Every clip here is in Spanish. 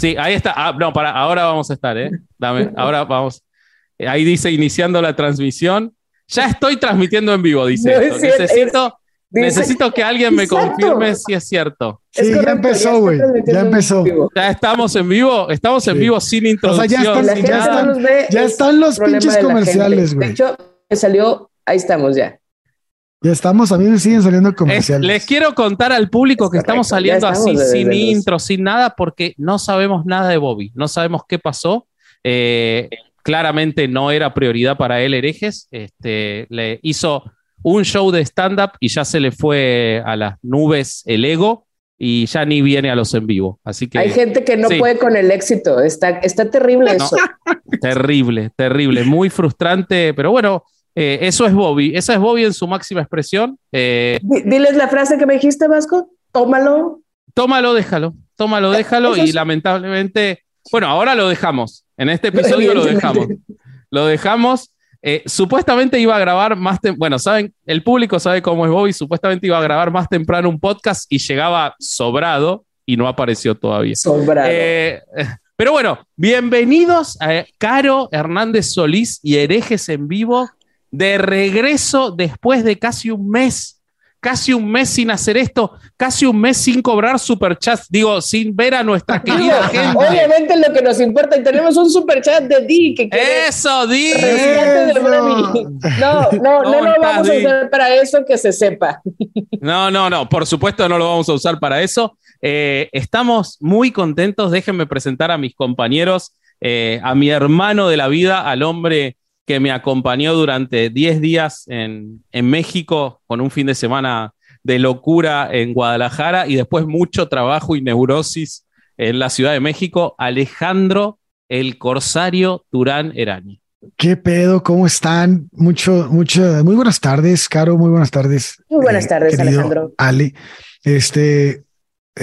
Sí, ahí está. Ah, no, para, ahora vamos a estar, ¿eh? Dame, ahora vamos. Eh, Ahí dice iniciando la transmisión. Ya estoy transmitiendo en vivo, dice. No esto. es cierto, necesito, Dice- necesito que alguien me Exacto. confirme si es cierto. Es Sí, ya empezó, güey. Ya en empezó. vivo. Ya estamos en vivo, estamos en Sí. vivo sin O sea, ya introducción. están- ya están- ya los pinches comerciales, güey. De hecho, me salió, ahí estamos ya. Ya estamos, a mí me siguen saliendo Es- comerciales. les quiero contar al público que Es correcto, estamos saliendo estamos así, desde sin los- intro, sin nada, porque no sabemos nada de Bobby, no sabemos qué pasó. Eh, claramente no era prioridad para él herejes. Este, le hizo un show de stand-up y ya se le fue a las nubes el ego y ya ni viene a los en vivo. Así que Hay gente que no sí. puede con el éxito. Está, está terrible No. eso. terrible, terrible, muy frustrante, pero bueno, eh, eso es Bobby, esa es Bobby en su máxima expresión. Eh, Di- Diles la frase que me dijiste, Vasco. Tómalo. tómalo, déjalo, tómalo, déjalo Eso y lamentablemente, bueno, ahora lo dejamos. En este episodio lo dejamos. Lo dejamos. Eh, supuestamente iba a grabar más bueno, saben, el público sabe cómo es Bobby, supuestamente iba a grabar más temprano un podcast y llegaba sobrado y no apareció todavía. Sobrado. Eh, pero bueno, bienvenidos a Caro Hernández Solís y Herejes en Vivo, de regreso después de casi un mes, casi un mes sin hacer esto, casi un mes sin cobrar superchats, digo, sin ver a nuestra querida gente. Obviamente lo que nos importa, y tenemos un super chat de Di que Eso, Di. No, no, no ¿Cómo lo estás, vamos a Di? usar para eso que se sepa. No, no, no, por supuesto no lo vamos a usar para eso. Eh, estamos muy contentos, déjenme presentar a mis compañeros, eh, a mi hermano de la vida, al hombre que me acompañó durante 10 días en, en México con un fin de semana de locura en Guadalajara y después mucho trabajo y neurosis en la Ciudad de México, Alejandro el Corsario Turán Erañi. ¿Qué pedo? ¿Cómo están? Mucho, mucho, muy buenas tardes, Caro. Muy buenas tardes. eh, Muy buenas tardes, querido Alejandro. Ale, este, eh,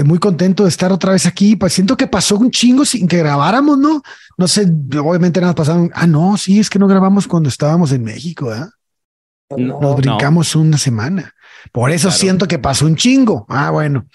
muy contento de estar otra vez aquí. Pues siento que pasó un chingo sin que grabáramos, ¿no? No sé, obviamente nada pasaron. Ah, no, sí, es que no grabamos cuando estábamos en México, ¿eh? No, Nos brincamos una semana. Por eso Claro. siento que pasó un chingo. Ah, bueno.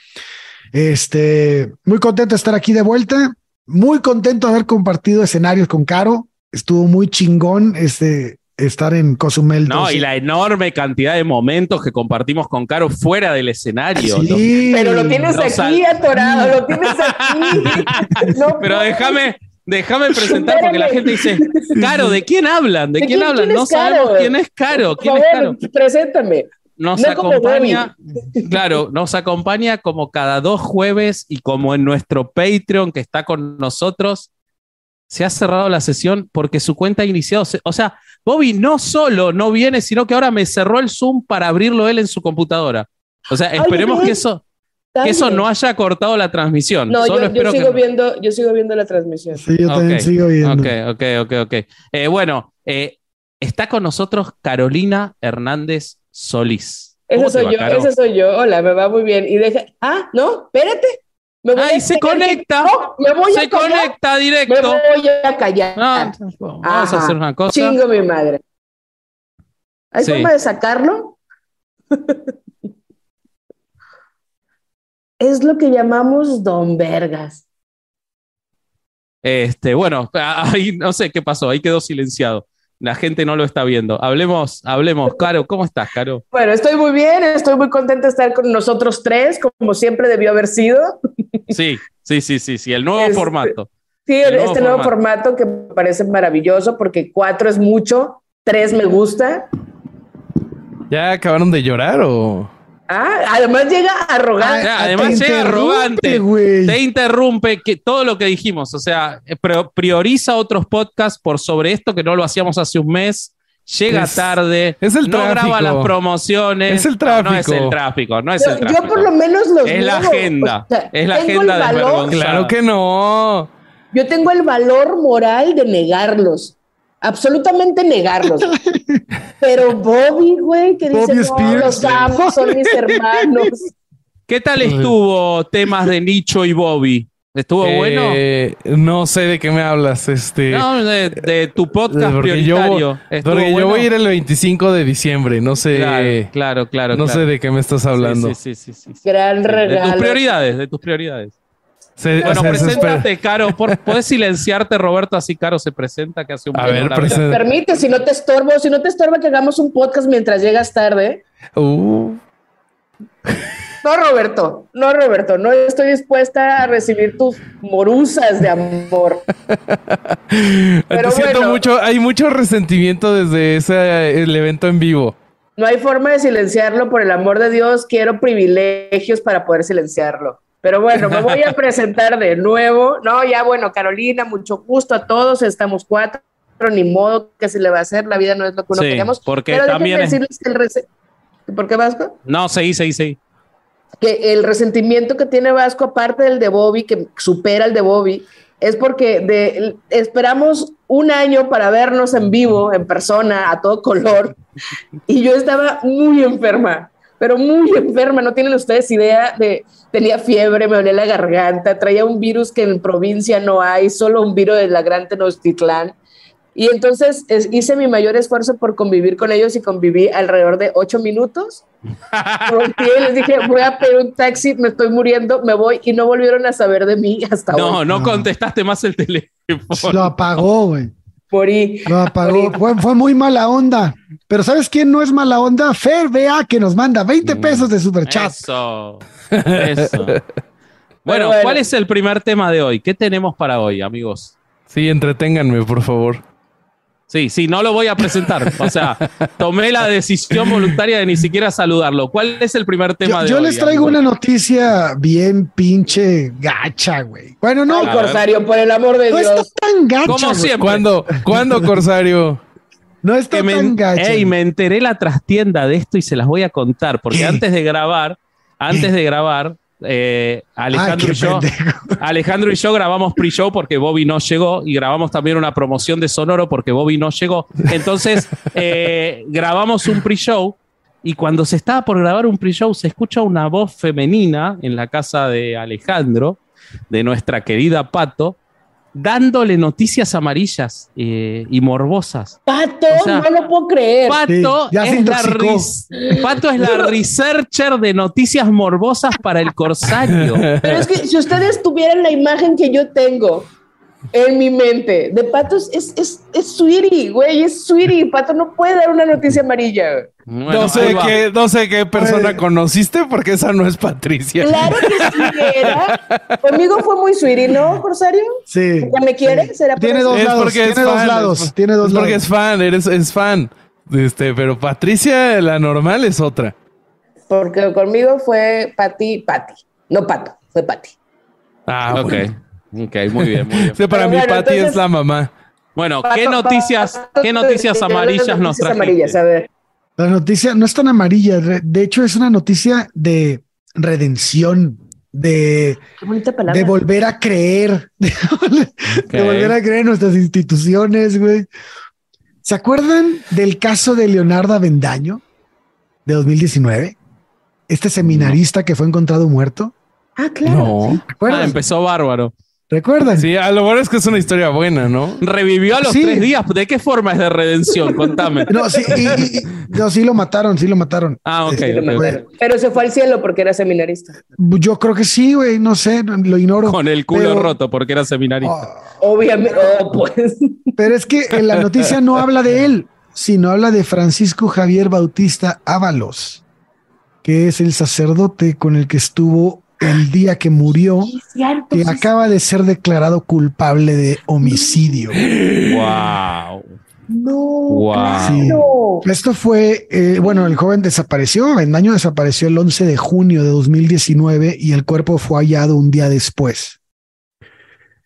Este, muy contento de estar aquí de vuelta. Muy contento de haber compartido escenarios con Caro. Estuvo muy chingón este estar en Cozumel. No, 12. y la enorme cantidad de momentos que compartimos con Caro fuera del escenario. ¿no? Sí. Pero lo tienes No aquí sal- atorado, lo tienes aquí. No Pero déjame, déjame presentar porque la gente dice, Caro, ¿de quién hablan? ¿De, ¿De quién, quién- hablan? quién no Caro? sabemos quién es Caro. Por ¿Quién es Caro? preséntame. Nos no acompaña, claro, nos acompaña como cada dos jueves y como en nuestro Patreon que está con nosotros, se ha cerrado la sesión porque su cuenta ha iniciado. se- O sea, Bobby no solo no viene, sino que ahora me cerró el Zoom para abrirlo él en su computadora. O sea, esperemos que eso, que eso no haya cortado la transmisión. No, Solo yo, yo espero que sigo viendo, yo sigo viendo la transmisión. Sí, yo también sigo viendo. Ok, ok, ok, ok. Eh, bueno, eh, está con nosotros Carolina Hernández Solís. ¿Cómo Ese soy va, yo, Caro? ese soy yo. Hola, me va muy bien. Y deja, ah, no, espérate. Me voy ¡Ay, a se conecta! No, me voy Se a callar. conecta Me directo. voy a callar. No, vamos a hacer una cosa. Chingo mi madre. ¿Hay Sí. forma de sacarlo? es lo que llamamos don Vergas. Este, bueno, ahí no sé qué pasó, ahí quedó silenciado. La gente no lo está viendo. Hablemos, hablemos. Caro, ¿cómo estás, Caro? Bueno, estoy muy bien, estoy muy contenta de estar con nosotros tres, como siempre debió haber sido. Sí, sí, sí, sí, sí, el nuevo Este- formato. Sí, El nuevo este nuevo formato que me parece maravilloso porque cuatro es mucho, tres me gusta. ¿Ya acabaron de llorar o...? Ah, además llega arrogante. Ah, te además llega arrogante. güey. Te interrumpe que todo lo que dijimos, o sea, eh, prioriza otros podcasts por sobre esto que no lo hacíamos hace un mes. Llega Es- tarde, es el no graba tráfico. las promociones. Es el No, No, es tráfico. el tráfico, no es yo, el yo tráfico. por lo menos los Es la agenda, O sea, es la agenda desvergonzada. Claro que no. Yo tengo el valor moral de negarlos. Absolutamente negarlos. Pero Bobby, güey, que dice, Bobby no, Spears, los amo, son mis hermanos. ¿Qué tal estuvo temas de Nicho y Bobby? ¿Estuvo bueno? Eh, no sé de qué me hablas. Este, No, de, de tu podcast porque yo, prioritario. ¿Estuvo porque yo bueno? voy a ir el 25 de diciembre. No sé, Claro, claro, claro. no claro. sé de qué me estás hablando. Sí, sí, sí, sí, sí. Gran De tus regalo. prioridades, de tus prioridades. Se- Bueno, se desespera. preséntate, Caro. Por, ¿Puedes silenciarte, Roberto? Así Caro se presenta, que hace un A ver, presenta- Permite, si no te estorbo, si no te estorba que hagamos un podcast mientras llegas tarde. Uh, No, Roberto, no, Roberto, no estoy dispuesta a recibir tus morusas de amor. Pero te siento bueno. mucho, hay mucho resentimiento desde ese el evento en vivo. No hay forma de silenciarlo, por el amor de Dios, quiero privilegios para poder silenciarlo. Pero bueno, me voy a presentar de nuevo. No, ya bueno, Carolina, mucho gusto a todos, estamos cuatro, ni modo que se le va a hacer, la vida no es lo que uno Sí, queríamos. porque Pero también es- decirles que el rese- ¿Por qué Vasco? No, seguí, seguí, seguí. que el resentimiento que tiene Vasco, aparte del de Bobby, que supera el de Bobby, es porque de, esperamos un año para vernos en vivo, en persona, a todo color, y yo estaba muy enferma, pero muy enferma, no tienen ustedes idea de, tenía fiebre, me dolía la garganta, traía un virus que en provincia no hay, solo un virus de la Gran Tenochtitlán, y entonces es- hice mi mayor esfuerzo por convivir con ellos y conviví alrededor de ocho minutos. Volteé y les dije, voy a pedir un taxi, me estoy muriendo, me voy y no volvieron a saber de mí hasta No, hoy. no No. contestaste más el teléfono. Lo apagó, güey. Morí. Lo apagó. Fue, fue muy mala onda. Pero ¿sabes quién no es mala onda? Fer BA que nos manda 20 pesos de superchat. Eso. Eso. Bueno, bueno. ¿cuál es el primer tema de hoy? ¿Qué tenemos para hoy, amigos? Sí, entreténganme, por favor. Sí, sí, no lo voy a presentar. O sea, tomé la decisión voluntaria de ni siquiera saludarlo. ¿Cuál es el primer tema Yo, de yo hoy? les traigo una noticia bien pinche gacha, güey. Bueno, no, Ay. Corsario, por el amor de no está Dios. tan gacha. Como güey. siempre. ¿Cuándo? ¿Cuándo, Corsario? No está que me, tan gacha. Ey, me enteré la trastienda de esto y se las voy a contar. Porque ¿Qué? antes de grabar, antes de grabar, eh, Alejandro, y yo. Alejandro y yo grabamos pre-show porque Bobby no llegó y grabamos también una promoción de Sonoro porque Bobby no llegó. Entonces, eh, grabamos un pre-show y cuando se estaba por grabar un pre-show se escucha una voz femenina en la casa de Alejandro, de nuestra querida Pato, dándole noticias amarillas eh, y morbosas. Pato, O sea, no lo puedo creer. Pato, Sí, ya se es la ris- Pato es la researcher de noticias morbosas para el Corsario. Pero es que si ustedes tuvieran la imagen que yo tengo en mi mente de Patos, es, es, es sweetie, güey, es sweetie. Pato no puede dar una noticia amarilla. Bueno, no, sé qué, no sé qué persona Ay. conociste porque esa no es Patricia. Claro que sí era. Conmigo fue muy sweetie, ¿no, Corsario? Sí. ¿Ya me quiere? ¿Será Tiene dos Es lados. Tiene es dos fan, lados. es- Tiene dos es porque lados. es fan, eres es fan. Este, pero Patricia, la normal, es otra. Porque conmigo fue Pati, Pati. No Pato, fue Pati. Ah, Ok, bueno. Ok, muy bien, muy bien. Sí, para mí, bueno, Pati entonces- es la mamá. Bueno, ¿qué noticias, qué noticias Pato- amarillas nos noticias trajiste? amarillas, a ver. La noticia no es tan amarilla. De hecho, es una noticia de redención, de, de volver a creer, de, volver a creer en nuestras instituciones, güey. ¿Se acuerdan del caso de Leonardo Avendaño de 2019? Este seminarista que fue encontrado muerto. Ah, claro. No. Ah, empezó bárbaro. ¿Recuerdan? Sí, a lo mejor es que es una historia buena, ¿no? Revivió a los Sí. tres días. ¿De qué forma es de redención? Contame. No, sí, y- y- no, sí lo mataron, sí lo mataron. Ah, ok. Este, Sí, lo ok. mataron. Pero se fue al cielo porque era seminarista. Yo creo que sí, güey, no sé, lo ignoro. Con el culo Pero- roto porque era seminarista. Oh, Obviamente. Oh, pues. pero es que en la noticia no habla de él, sino habla de Francisco Javier Bautista Ábalos, que es el sacerdote con el que estuvo el día que murió, Sí, cierto, que sí, acaba de ser declarado culpable de homicidio. Wow. No, Wow. claro. Esto fue, eh, bueno, el joven desapareció, Bendaño desapareció el 11 de junio de 2019 y el cuerpo fue hallado un día después.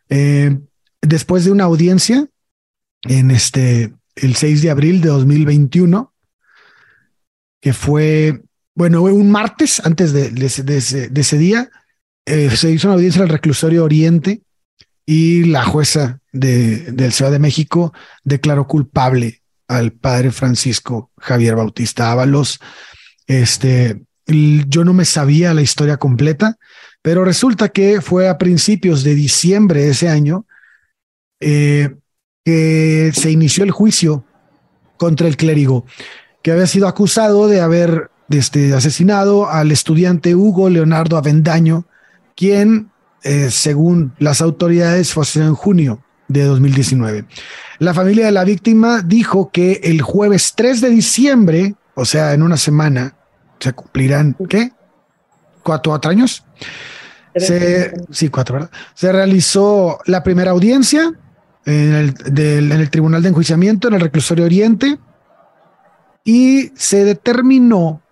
Eh, después de una audiencia en este, el 6 de abril de 2021, que fue, bueno, un martes antes de, ese, de ese- día, eh, se hizo una audiencia en el reclusorio Oriente y la jueza de, del Ciudad de México declaró culpable al padre Francisco Javier Bautista Ábalos. Este, yo no me sabía la historia completa, pero resulta que fue a principios de diciembre de ese año eh, que se inició el juicio contra el clérigo, que había sido acusado de haber este, asesinado al estudiante Hugo Leonardo Avendaño, quien eh, según las autoridades, fue en junio de 2019. La familia de la víctima dijo que el jueves 3 de diciembre, o sea, en una semana, se cumplirán, ¿qué? ¿Cuatro, años? Se, sí, cuatro, ¿verdad? Se realizó la primera audiencia en el, en el Tribunal de Enjuiciamiento en el Reclusorio Oriente y se determinó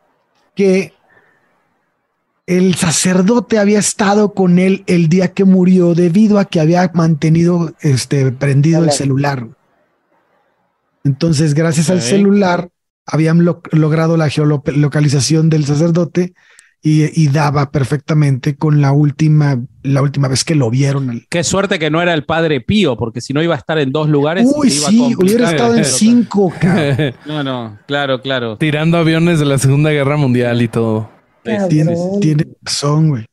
que el sacerdote había estado con él el día que murió debido a que había mantenido este prendido el celular. Entonces, gracias al celular, habían logrado la geolocalización del sacerdote y, daba perfectamente con la última, la última vez que lo vieron. Qué suerte que no era el padre Pío, porque si no iba a estar en dos lugares. Uy, sí, hubiera estado en cinco. no, no, claro, claro. Tirando aviones de la Segunda Guerra Mundial y todo. Tiene, tiene razón, güey.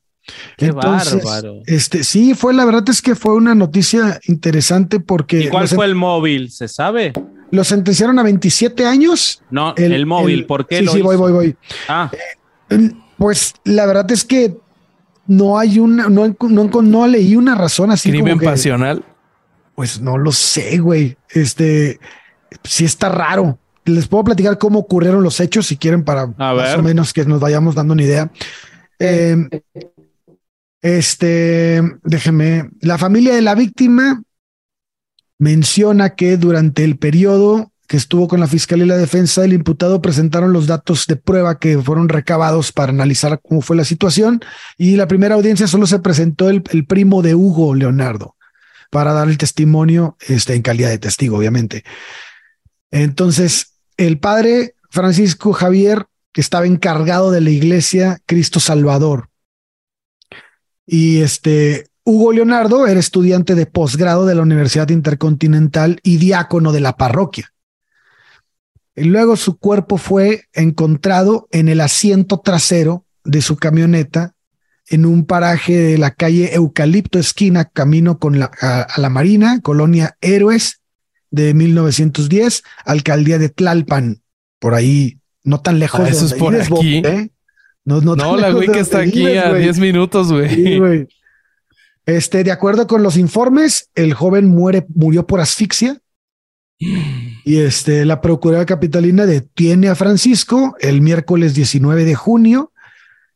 Qué bárbaro. Este, sí, fue la verdad es que fue una noticia interesante porque. ¿Y cuál fue el móvil? ¿Se sabe? Lo sentenciaron a 27 años. No, el, móvil, ¿por qué? Sí, sí, voy, voy, voy. Ah. Eh, pues la verdad es que no hay una, no, no, no leí una razón así. ¿Crimen pasional? Pues no lo sé, güey. Este sí está raro les puedo platicar cómo ocurrieron los hechos si quieren para más o menos que nos vayamos dando una idea. Eh, este, déjeme, la familia de la víctima menciona que durante el periodo que estuvo con la fiscalía y la defensa del imputado presentaron los datos de prueba que fueron recabados para analizar cómo fue la situación y la primera audiencia solo se presentó el, primo de Hugo Leonardo para dar el testimonio este, en calidad de testigo, obviamente. Entonces, el padre Francisco Javier, estaba encargado de la iglesia Cristo Salvador. Y este Hugo Leonardo era estudiante de posgrado de la Universidad Intercontinental y diácono de la parroquia. Y luego su cuerpo fue encontrado en el asiento trasero de su camioneta en un paraje de la calle Eucalipto Esquina, camino con la, a la Marina, colonia Héroes, de 1910, alcaldía de Tlalpan, por ahí, no tan lejos. Ah, eso es por aquí. ¿eh? No, no, la güey que está aquí a 10 minutos, güey. Este, de acuerdo con los informes, el joven muere, murió por asfixia. Y este, la Procuraduría Capitalina detiene a Francisco el miércoles 19 de junio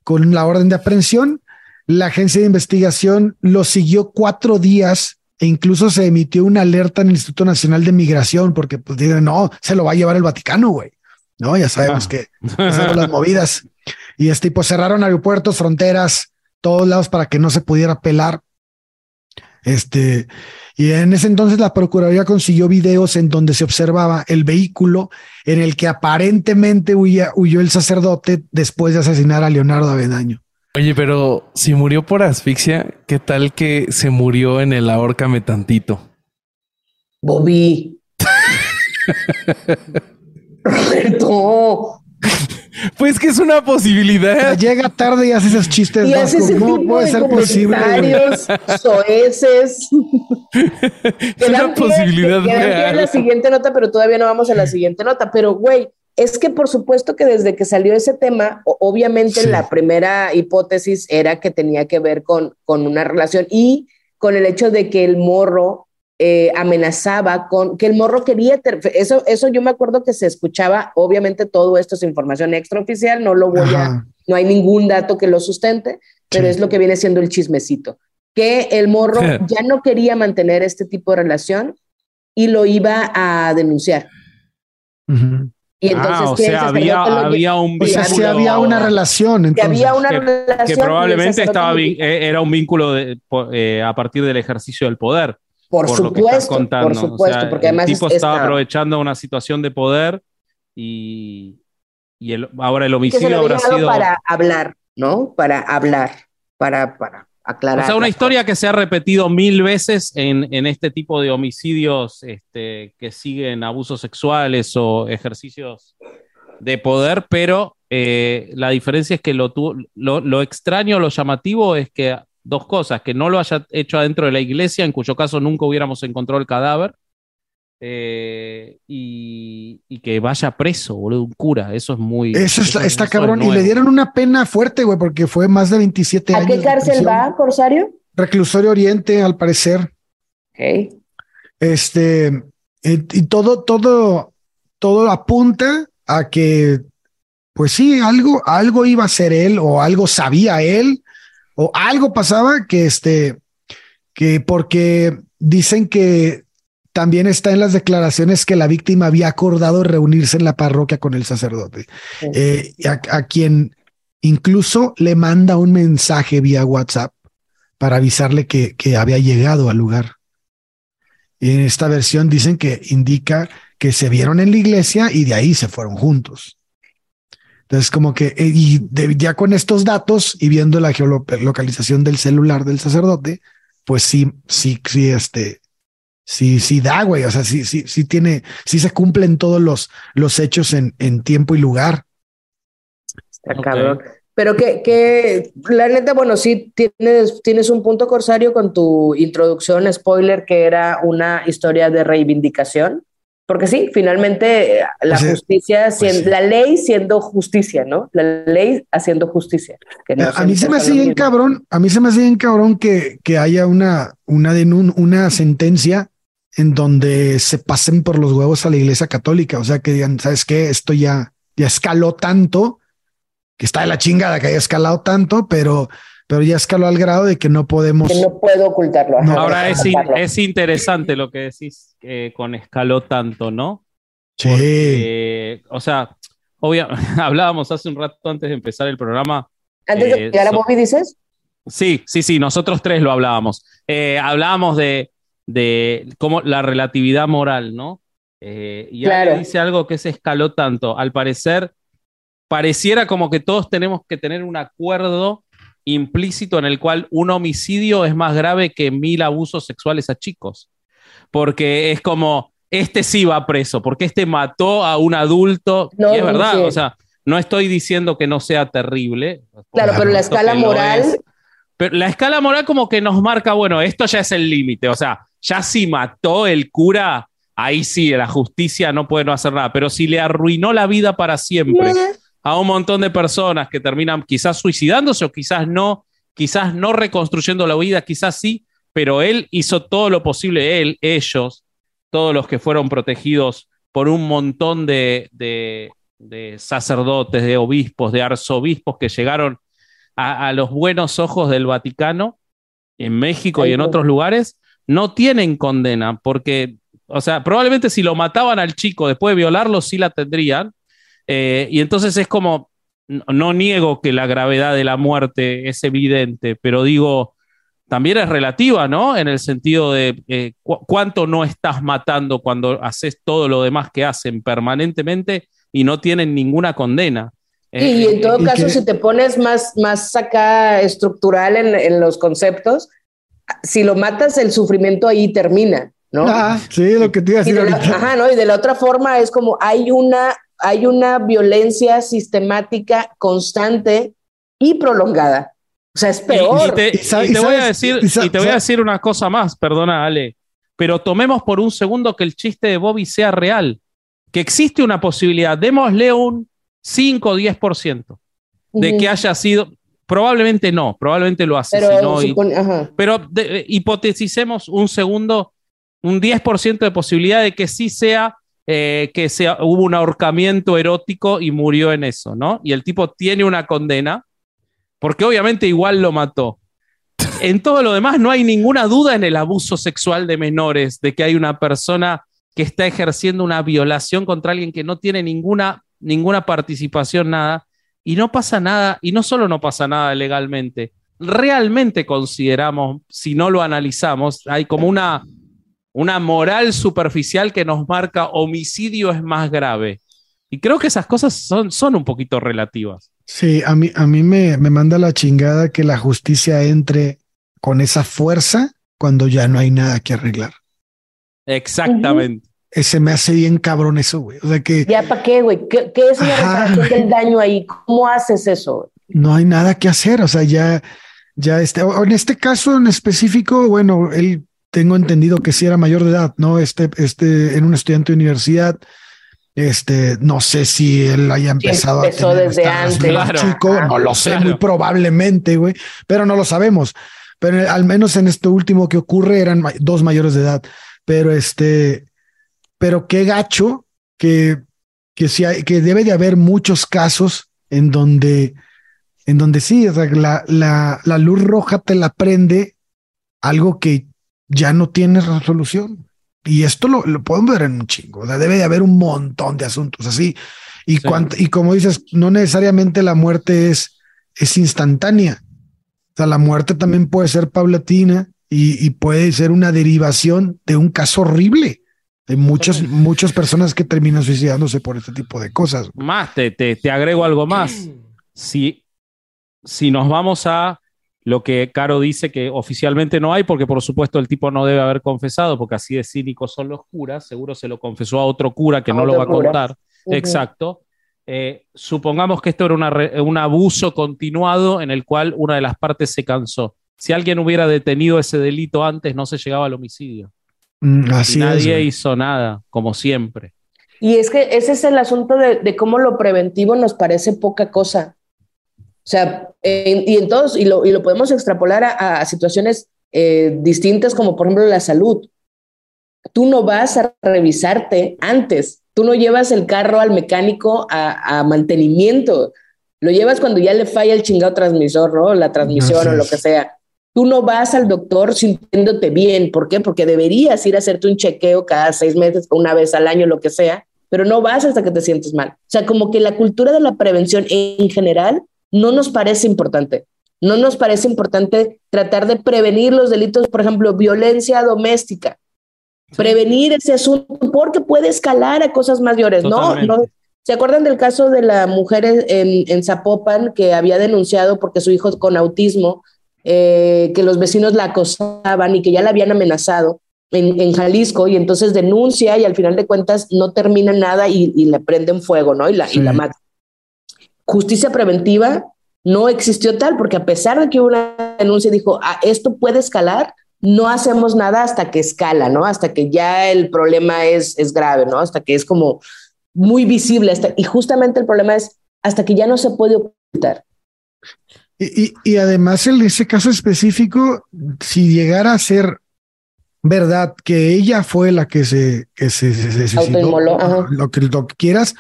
con la orden de aprehensión. La agencia de investigación lo siguió cuatro días e incluso se emitió una alerta en el Instituto Nacional de Migración porque pues dicen, no, se lo va a llevar el Vaticano, güey. No, ya sabemos ah. que las movidas. Y este, pues cerraron aeropuertos, fronteras, todos lados para que no se pudiera pelar. Este, y en ese entonces la Procuraduría consiguió videos en donde se observaba el vehículo en el que aparentemente huyó el sacerdote después de asesinar a Leonardo Avedaño. Oye, pero si murió por asfixia, ¿qué tal que se murió en el ahorcame tantito? Bobby. Roberto. Pues que es una posibilidad. llega tarde y hace esos chistes. Y hace ese ¿Cómo puede ser posible? soeces. es una posibilidad real. la siguiente nota, pero todavía no vamos a la siguiente nota. Pero, güey, es que por supuesto que desde que salió ese tema, obviamente la primera hipótesis era que tenía que ver con, con una relación y con el hecho de que el morro eh, amenazaba con que el morro quería eso eso yo me acuerdo que se escuchaba obviamente todo esto es información extraoficial no lo voy a no hay ningún dato que lo sustente pero es lo que viene siendo el chismecito que el morro ya no quería mantener este tipo de relación y lo iba a denunciar y entonces, ah, o sea, había, había un vínculo. había una relación. Entonces. había una que, relación. Que probablemente estaba, eh, era un vínculo de, eh, a partir del ejercicio del poder. Por, supuesto, por supuesto, porque además el tipo estaba aprovechando una situación de poder y, y el, ahora el homicidio habrá sido para hablar, ¿no? Para hablar, para, para aclarar. O sea, una historia que se ha repetido mil veces en, en este tipo de homicidios este, que siguen abusos sexuales o ejercicios de poder, pero eh, la diferencia es que lo, lo, lo extraño, lo llamativo es que dos cosas, que no lo haya hecho adentro de la iglesia, en cuyo caso nunca hubiéramos encontrado el cadáver, eh, y, que vaya preso, boludo, un cura. Eso es muy. Eso está, cabrón. y le dieron una pena fuerte, güey, porque fue más de 27 años. ¿A qué cárcel va, Corsario? Reclusorio Oriente, al parecer. Ok. Este, eh, y todo, todo, todo apunta a que, pues sí, algo, algo iba a ser él o algo sabía él o algo pasaba que este, que porque dicen que también está en las declaraciones que la víctima había acordado reunirse en la parroquia con el sacerdote, Sí. eh, a, a quien incluso le manda un mensaje vía WhatsApp para avisarle que, que había llegado al lugar. Y en esta versión dicen que indica que se vieron en la iglesia y de ahí se fueron juntos. Entonces, como que, eh, y de- ya con estos datos y viendo la geolocalización del celular del sacerdote, pues sí, sí, sí, este, sí, sí da, güey. O sea, sí, sí, sí tiene, sí se cumplen todos los, los hechos en, en tiempo y lugar. Está cabrón. Pero que, que, la neta, bueno, sí tienes, tienes un punto corsario con tu introducción, spoiler, que era una historia de reivindicación. Porque sí, finalmente eh, la Pues justicia, pues sien- sí. la ley siendo justicia, ¿no? La ley haciendo justicia. que no A mí se me hace bien cabrón, a mí se me hace bien cabrón que, que haya una, una, denun- una sentencia en donde se pasen por los huevos a la iglesia católica. O sea, que digan, ¿sabes qué? Esto ya, ya escaló tanto, que está de la chingada que haya escalado tanto, pero, pero ya escaló al grado de que no podemos. Que no puedo ocultarlo. No. Ahora es, in- interesante lo que decís eh, con escaló tanto, ¿no? Sí. Porque, o sea, obvio, hablábamos hace un rato antes de empezar el programa. Antes de eh, llegar a so- Bobby, dices. Sí, sí, sí, nosotros tres lo hablábamos. Eh, hablábamos de, de cómo la relatividad moral, ¿no? Eh, y Claro. dice algo que se escaló tanto. Al parecer, pareciera como que todos tenemos que tener un acuerdo implícito en el cual un homicidio es más grave que mil abusos sexuales a chicos. Porque es como, este sí va preso, porque este mató a un adulto. No, y es verdad, sí. o sea, no estoy diciendo que no sea terrible. Claro, pero la escala moral, es. Pero la escala moral como que nos marca, bueno, esto ya es el límite, o sea, ya si mató el cura, ahí sí, la justicia no puede no hacer nada, pero si le arruinó la vida para siempre a un montón de personas que terminan quizás suicidándose o quizás no, quizás no reconstruyendo la vida, quizás sí, pero él hizo todo lo posible, él, ellos, todos los que fueron protegidos por un montón de, de- de sacerdotes, de obispos, de arzobispos que llegaron a, a los buenos ojos del Vaticano en México y en otros lugares, no tienen condena, porque, o sea, probablemente si lo mataban al chico después de violarlo, sí la tendrían. Eh, y entonces es como, no, no niego que la gravedad de la muerte es evidente, pero digo, también es relativa, ¿no? En el sentido de eh, cu- cuánto no estás matando cuando haces todo lo demás que hacen permanentemente y no tienen ninguna condena. Y, y en Eh, todo y caso, que- si te pones más, más acá estructural en, en los conceptos, si lo matas, el sufrimiento ahí termina, ¿no? Ah, sí, lo que te iba a Y decir de la, ajá, ¿no? Y de la otra forma es como hay una, hay una violencia sistemática constante y prolongada. O sea, es Y- Y, peor. te, Y te voy a decir, y sa- y te voy a sa- decir una cosa más, perdona, Ale. Pero tomemos por un segundo que el chiste de Bobby sea real. Que existe una posibilidad, démosle un 5 o 10% de que haya sido. Probablemente no, probablemente lo Pero asesinó. supone- pero de- eh, hipoteticemos un segundo, un 10% de posibilidad de que sí sea, eh, que hubo un ahorcamiento erótico y murió en eso, ¿no? Y el tipo tiene una condena, porque obviamente igual lo mató. En todo lo demás no hay ninguna duda en el abuso sexual de menores, de que hay una persona que está ejerciendo una violación contra alguien que no tiene ninguna, ninguna participación, nada, y no pasa nada, y no solo no pasa nada legalmente, realmente consideramos, si no lo analizamos, hay como una, una moral superficial que nos marca homicidio es más grave. Y creo que esas cosas son, son un poquito relativas. Sí, a mí, a mí me, me manda la chingada que la justicia entre con esa fuerza cuando ya no hay nada que arreglar. Exactamente. Ese me hace bien cabrón eso, güey. O sea que ¿Ya para qué, güey? ¿Qué, qué es reparación del daño ahí? ¿Cómo haces eso? no hay nada que hacer. O sea, ya, ya este, o en este caso en específico, bueno, él tengo entendido que sí era mayor de edad, ¿no? Este, este, en un estudiante de universidad. Este, no sé si él haya empezado empezó a tener desde antes. Claro. chico, no lo sé, Claro. muy probablemente, güey, pero no lo sabemos. pero al menos en este último que ocurre eran dos mayores de edad. Pero este, pero qué gacho que, que, si hay, que debe de haber muchos casos en donde, en donde sí, la, la, la luz roja te la prende algo que ya no tiene resolución. Y esto lo, lo podemos ver en un chingo. O sea, debe de haber un montón de asuntos así. Y, y como dices, no necesariamente la muerte es, es instantánea. O sea, la muerte también puede ser paulatina y, y puede ser una derivación de un caso horrible. Hay muchas, muchas personas que terminan suicidándose por este tipo de cosas. Más, te, te, te agrego algo más. Si, si nos vamos a lo que Caro dice que oficialmente no hay, porque por supuesto el tipo no debe haber confesado, porque así de cínicos son los curas, seguro se lo confesó a otro cura que no lo va a contar. Exacto. Eh, supongamos que esto era un abuso continuado en el cual una de las partes se cansó. Si alguien hubiera detenido ese delito antes, no se llegaba al homicidio. Mm, así nadie hizo nada, como siempre. Y es que ese es el asunto de cómo lo preventivo nos parece poca cosa. O sea, y en todos, y lo, y lo podemos extrapolar a, situaciones eh, distintas, como por ejemplo la salud. Tú no vas a revisarte antes, tú no llevas el carro al mecánico a, mantenimiento, lo llevas cuando ya le falla el chingado transmisor, ¿no? La transmisión o lo que sea. Tú no vas al doctor sintiéndote bien. ¿Por qué? Porque deberías ir a hacerte un chequeo cada seis meses, una vez al año, lo que sea, pero no vas hasta que te sientes mal. O sea, como que la cultura de la prevención en general no nos parece importante. No nos parece importante tratar de prevenir los delitos, por ejemplo, violencia doméstica. Prevenir ese asunto porque puede escalar a cosas mayores, ¿no? ¿Se acuerdan del caso de la mujer en, Zapopan que había denunciado porque su hijo con autismo, eh, que los vecinos la acosaban y que ya la habían amenazado en, Jalisco y entonces denuncia y al final de cuentas no termina nada y, le prenden fuego, ¿no? Y la, y la mata justicia preventiva no existió tal, porque a pesar de que hubo una denuncia dijo, ah, esto puede escalar, no hacemos nada hasta que escala, ¿no? Hasta que ya el problema es, es grave, ¿no? Hasta que es como muy visible. y justamente el problema es hasta que ya no se puede ocultar. Y, y, además en ese caso específico, si llegara a ser verdad que ella fue la que se, que se, lo, que, lo que quieras,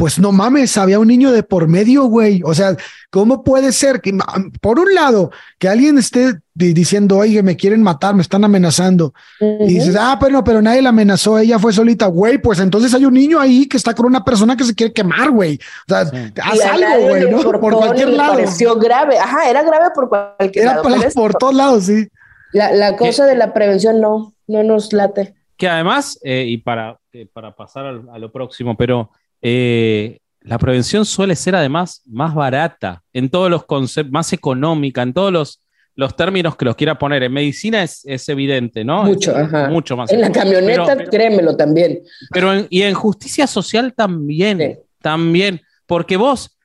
pues no mames, había un niño de por medio, güey. O sea, ¿cómo puede ser que, por un lado, que alguien esté diciendo, oye, me quieren matar, me están amenazando? Y dices, ah, pero, pero nadie la amenazó, ella fue solita, güey. Pues entonces hay un niño ahí que está con una persona que se quiere quemar, güey. O sea, haz algo, güey, ¿no? Por, cualquier lado. pareció grave. Ajá, era grave por cualquier lado. Era por, todos lados, sí. La, cosa de la prevención no, no nos late. Que además, eh, y para, eh, para pasar a lo próximo, pero eh, la prevención suele ser además más barata en todos los conceptos, más económica, en todos los, los términos que los quiera poner. En medicina es, evidente, ¿no? Mucho, mucho más. En la camioneta, créemelo también. Pero y en justicia social también, también, porque vos,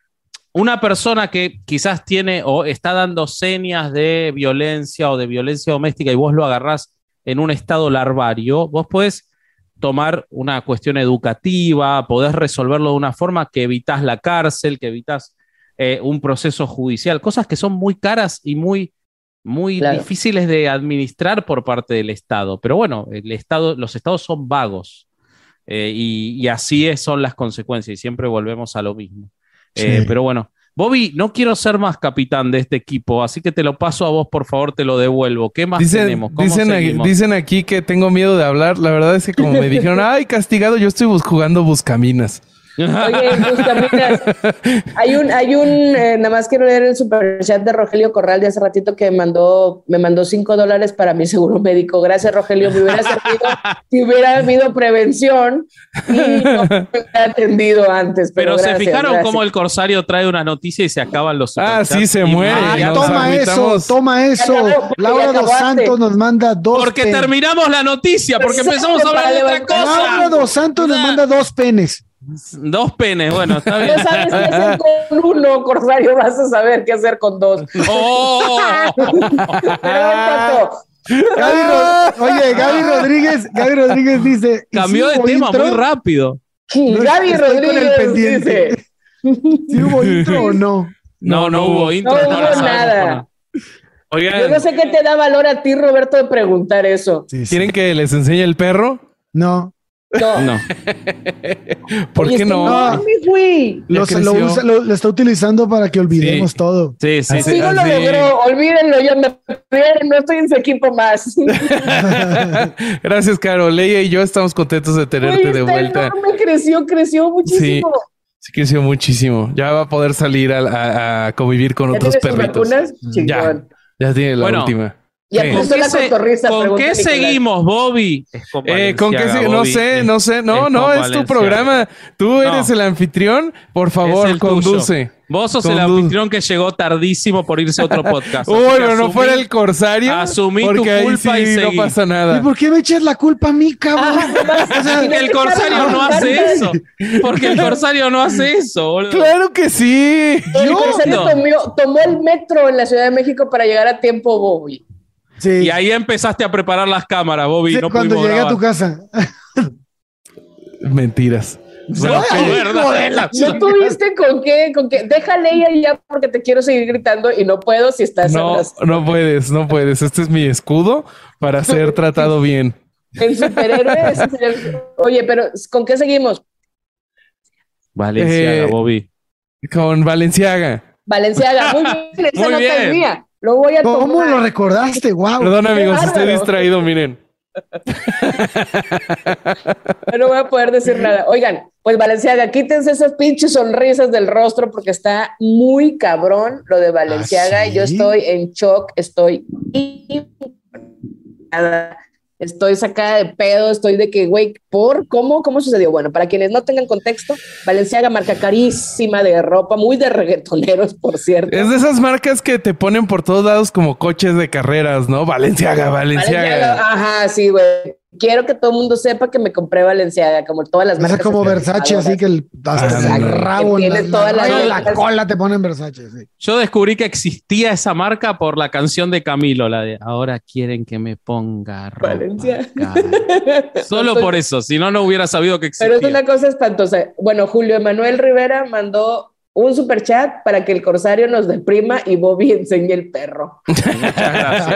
una persona que quizás tiene o está dando señas de violencia o de violencia doméstica y vos lo agarrás en un estado larvario, vos puedes tomar una cuestión educativa, podés resolverlo de una forma que evitas la cárcel, que evitas eh, un proceso judicial, cosas que son muy caras y muy, muy difíciles de administrar por parte del Estado. Pero bueno, el Estado, los estados son vagos eh, y, así son las consecuencias y siempre volvemos a lo mismo. Eh, pero bueno, Bobby, no quiero ser más capitán de este equipo, así que te lo paso a vos, por favor, te lo devuelvo. ¿Qué más tenemos? dicen, aquí, dicen, aquí, que tengo miedo de hablar. La verdad es que como me dijeron, ay, castigado, yo estoy jugando buscaminas. Oye, Buscaminas, hay un, hay un, eh, nada más quiero leer el super chat de Rogelio Corral de hace ratito que mandó, me mandó cinco dólares para mi seguro médico. Gracias, Rogelio. Me hubiera servido si hubiera habido prevención y no me hubiera atendido antes. Pero, se fijaron cómo el Corsario trae una noticia y se acaban los Ah, sí, se muere. Ah, toma eso, toma eso. Laura dos Santos nos manda dos. Porque terminamos la noticia, porque empezamos a hablar de otra cosa. Laura dos Santos nos manda dos penes. Dos penes, bueno, está bien. No sabes qué hacer con uno, Corsario, vas a saber qué hacer con dos. ¡Oh! oye, Gaby Rodríguez, Gaby Rodríguez dice. Cambió de tema muy rápido. Gaby Rodríguez dice. ¿Sí hubo intro o no? No, no, hubo intro. No, hubo nada. Oigan, Yo no sé qué te da valor a ti, Roberto, de preguntar eso. Sí, sí. ¿quieren que les enseñe el perro? No, No. No. ¿Por qué no? enorme, güey. lo, Ya lo usa- lo- lo está utilizando para que olvidemos Sí. todo. Sí, sí, Así- sí. Sí, no lo logró. Olvídenlo, ya me no estoy en su equipo más. Gracias, Caro. Leia y yo estamos contentos de tenerte de vuelta. enorme, creció, creció muchísimo. Sí, creció muchísimo. Ya va a poder salir a, a- a convivir con ¿Ya otros perritos. vacunas? Chingón. Ya tiene la Bueno, última. Sí. puso ¿Con la qué, se- cotorriza. con qué seguimos, Bobby? Con Eh, ¿Con qué se- No sé, no sé. No, es no, es tu programa. Tú No. eres el anfitrión. Por favor, tuyo. conduce. Vos sos el anfitrión que llegó tardísimo por irse a otro podcast. Uy, pero no fuera el corsario. asumí tu porque ahí culpa sí y no pasa ¿Y nada. por qué me echas la culpa a mí, cabrón? Ah, el corsario no hace eso. Porque el corsario no hace eso, boludo. Claro que sí. El Yo corsario no. tomó, tomó el metro en la Ciudad de México para llegar a tiempo, Bobby. Sí, Y ahí empezaste a preparar las cámaras, Bobby. sí, no cuando llegué a tu casa. Mentiras. No, Ay, verdad. hijo de la ¿No tuviste con qué? Con qué? Déjale ella ya porque te quiero seguir gritando y no puedo si estás No, abrazado. no puedes, no puedes. Este es mi escudo para ser tratado bien. En superhéroe. el- Oye, pero ¿con qué seguimos? Valenciaga, Eh, Bobby. Con Valenciaga. Valenciaga. Muy bien, esa Muy nota bien. es mía. Lo voy a ¿Cómo tomar. lo recordaste? Wow. Perdón, amigos, estoy distraído, miren. No voy a poder decir nada. Oigan, pues Valenciaga, quítense esas pinches sonrisas del rostro porque está muy cabrón lo de Valenciaga. ¿Ah, y Yo estoy en shock, estoy impresionada, estoy sacada de pedo, estoy de que, güey, ¿por cómo? ¿Cómo sucedió? Bueno, para quienes no tengan contexto, Valenciaga, marca carísima de ropa, muy de reggaetoneros, por cierto. Es de esas marcas que te ponen por todos lados como coches de carreras, ¿no? Valenciaga, Valenciaga, Valenciaga. ajá, sí, güey. Quiero que todo el mundo sepa que me compré Valenciaga, como todas las marcas. como Versace, así que el, hasta el Exacto. rabo, Que la, tiene todas la la cola te ponen Versace. Sí. Yo descubrí que existía esa marca por la canción de Camilo, la de Ahora quieren que me ponga ropa. Valenciaga. cara". Solo por eso, si no, no hubiera sabido que existía. Pero es una cosa espantosa. Bueno, Julio Emanuel Rivera mandó un super chat para que el corsario nos deprima y Bobby enseñe el perro. Muchas gracias.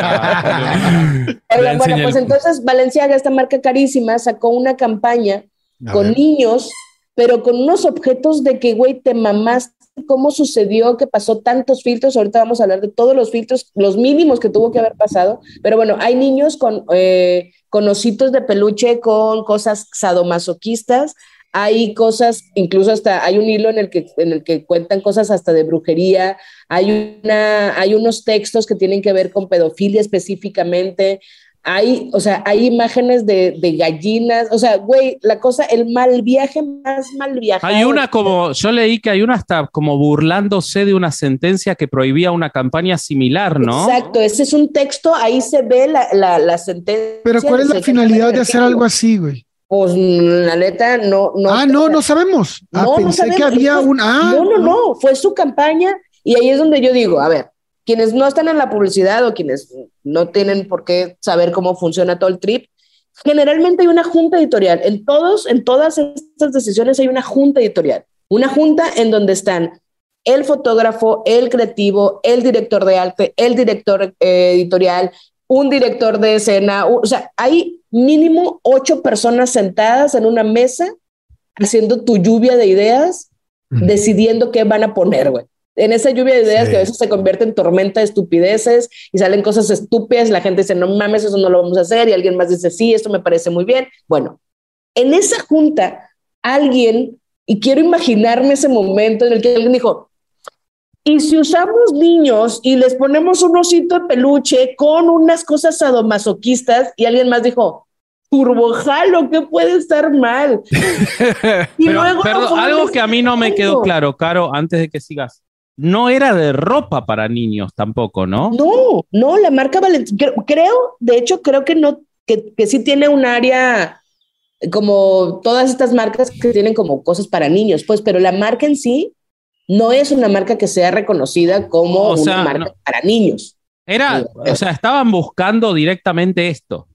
Oigan, bueno, pues el- entonces Valenciaga, esta marca carísima, sacó una campaña A con ver. niños, pero con unos objetos de que, güey, te mamaste. ¿Cómo sucedió que pasó tantos filtros? Ahorita vamos a hablar de todos los filtros, los mínimos que tuvo que haber pasado. Pero bueno, hay niños con, eh, con ositos de peluche, con cosas sadomasoquistas. Hay cosas, incluso hasta hay un hilo en el que, en el que cuentan cosas hasta de brujería. Hay, una, hay unos textos que tienen que ver con pedofilia específicamente. Hay, o sea, hay imágenes de, de gallinas. O sea, güey, la cosa, el mal viaje más mal viajado. Hay una como, yo leí que hay una hasta como burlándose de una sentencia que prohibía una campaña similar, ¿no? Exacto, ese es un texto, ahí se ve la, la, la sentencia. Pero ¿cuál es la finalidad de hacer algo así, güey? Pues la neta, no, no. ah, no, no sabemos. Ah, No, no pensé que sabemos. había un. Ah, no, no, no, fue su campaña y ahí es donde yo digo, a ver, quienes no están en la publicidad o quienes no tienen por qué saber cómo funciona todo el trip, generalmente hay una junta editorial. En todos, en todas estas decisiones hay una junta editorial. Una junta en donde están el fotógrafo, el creativo, el director de arte, el director eh, editorial, un director de escena. O sea, hay mínimo ocho personas sentadas en una mesa haciendo tu lluvia de ideas, decidiendo qué van a poner, güey. En esa lluvia de ideas Sí. que a veces se convierte en tormenta de estupideces y salen cosas estúpidas y la gente dice, no mames, eso no lo vamos a hacer y alguien más dice, sí, esto me parece muy bien. Bueno, en esa junta, alguien, y quiero imaginarme ese momento en el que alguien dijo, y si usamos niños y les ponemos un osito de peluche con unas cosas sadomasoquistas y alguien más dijo, turbojalo, ¿qué puede estar mal? Y Pero, luego perdón, algo que a mí no me quedó claro, Caro, antes de que sigas. No era de ropa para niños tampoco, ¿no? No, no, la marca Valenciaga, creo, creo, de hecho, creo que no, que, que sí tiene un área como todas estas marcas que tienen como cosas para niños, pues, pero la marca en sí no es una marca que sea reconocida como O una sea, marca no. para niños. Era, o sea, estaban buscando directamente esto.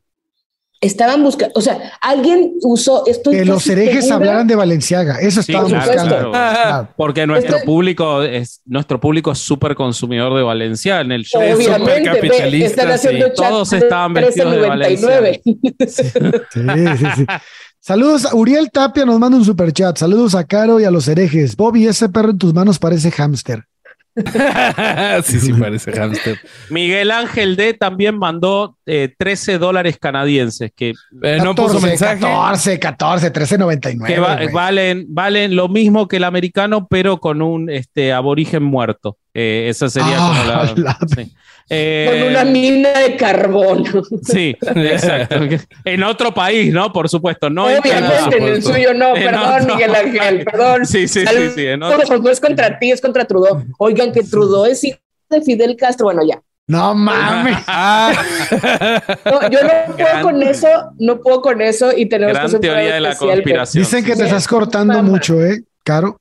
estaban buscando, o sea, alguien usó esto. Que los herejes hablaran de Valenciaga, eso Sí, estaban claro, buscando. claro. Porque nuestro Estoy- público es nuestro público es súper consumidor de Valencia en el show. Es Obviamente, ve, supercapitalista, están haciendo sí. chat Todos estaban vestidos de 13.99. Sí, sí, sí. Saludos, a Uriel Tapia nos manda un super chat. Saludos a Caro y a los herejes. Bobby, ese perro en tus manos parece hámster. sí, sí, parece hámster. Miguel Ángel D también mandó eh, 13 dólares canadienses que, Eh, no puso mensaje. 14, 14, 13.99. que va- valen, valen lo mismo que el americano, pero con un este, aborigen muerto. Eh, esa sería Ah, como la. la- sí. Eh, Con una mina de carbón. Sí, exacto. en otro país, ¿no? Por supuesto, no. Obviamente, en el suyo no, En perdón, otro. Miguel Ángel, perdón. Sí, sí, sí, sí, en otro. No es contra ti, es contra Trudeau. Oigan, que Trudeau es hijo de Fidel Castro. Bueno, ya. No mames. Ah, No, yo no puedo Gran- con eso, no puedo con eso y tenemos que Gran un teoría de la conspiración. Dicen que sí, te estás cortando mucho, ¿eh? Caro.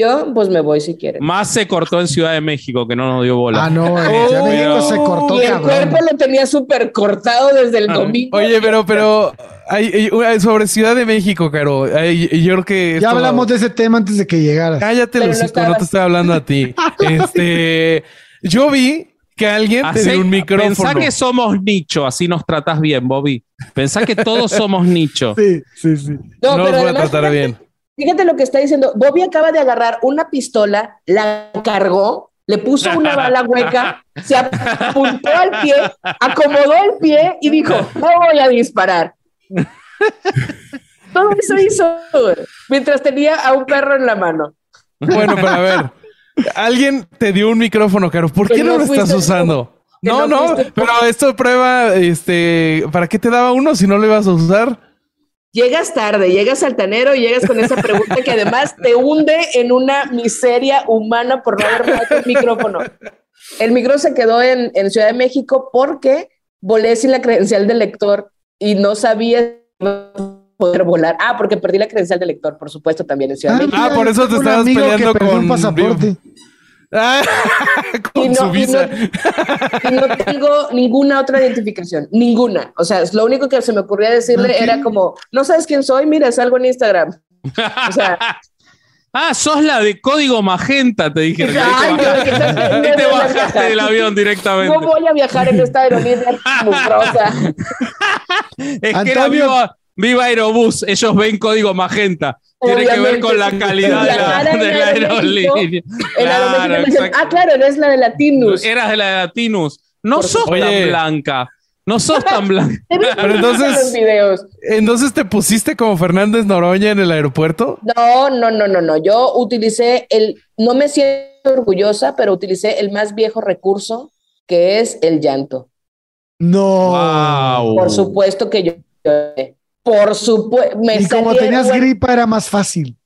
Yo, pues me voy si quieren. Más se cortó en Ciudad de México, que no nos dio bola. Ah, no, en Ciudad de México se cortó, Y el cabrón. cuerpo lo tenía súper cortado desde el Ah. domingo. oye, pero, pero hay, hay- sobre Ciudad de México, Caro. hay- yo creo que. Ya hablamos de ese tema antes de que llegaras. Cállate, Pero no Lucico, no, te estoy hablando a ti. Este, yo vi que alguien te dio un micrófono. Pensá que somos nicho, así nos tratas bien, Bobby. Pensá que todos somos nicho. Sí, sí, sí. No, los voy a tratar bien. Fíjate lo que está diciendo. Bobby acaba de agarrar una pistola, la cargó, le puso una bala hueca, se apuntó al pie, acomodó el pie y dijo, no voy a disparar. Todo eso hizo mientras tenía a un perro en la mano. Bueno, pero a ver. Alguien te dio un micrófono, Caro. ¿Por Que qué no, lo estás usando? No, no no, pero esto prueba, este, ¿para qué te daba uno si no lo ibas a usar? Llegas tarde, llegas altanero y llegas con esa pregunta que además te hunde en una miseria humana por no haber el micrófono. El micro se quedó en, en Ciudad de México porque volé sin la credencial del lector y no sabía si iba a poder volar. Ah, porque perdí la credencial del lector, por supuesto, también en Ciudad de México. Ah, por eso te estabas peleando con un pasaporte. Ah, con Y no- su y no tengo ninguna otra identificación, ninguna. O sea, es lo único que se me ocurría decirle era como, no sabes quién soy, mira, salgo en Instagram. O sea, Ah, sos la de código magenta, te dije. Ay, te voy a bajaste viajar. del avión directamente. no voy a viajar en esta aerolínea. Es que era Antonio- viva, viva Aerobús, ellos ven código magenta. Tiene que ver con la calidad de la, de aerolínea. Claro, ah, claro, eres la de Latinus. Eras de la de Latinus. No Por sos tan blanca. No sos tan blanca. Pero entonces-. Entonces te pusiste como Fernández Noroña en el aeropuerto. No, no, no, no, no. Yo utilicé el, no me siento orgullosa, pero utilicé el más viejo recurso, que es el llanto. No. Wow. Por supuesto que yo, lloré. Por supuesto, me Y como tenías gripa era más fácil.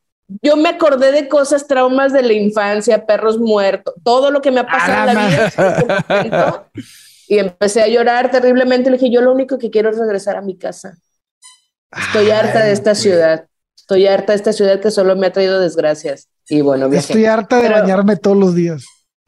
Yo me acordé de cosas, traumas de la infancia, perros muertos, todo lo que me ha pasado en la vida. en momento, y empecé a llorar terriblemente. Le dije, yo lo único que quiero es regresar a mi casa. Estoy harta de esta ciudad. Estoy harta de esta ciudad que solo me ha traído desgracias. Y bueno, viajé. Estoy harta de Pero- bañarme todos los días.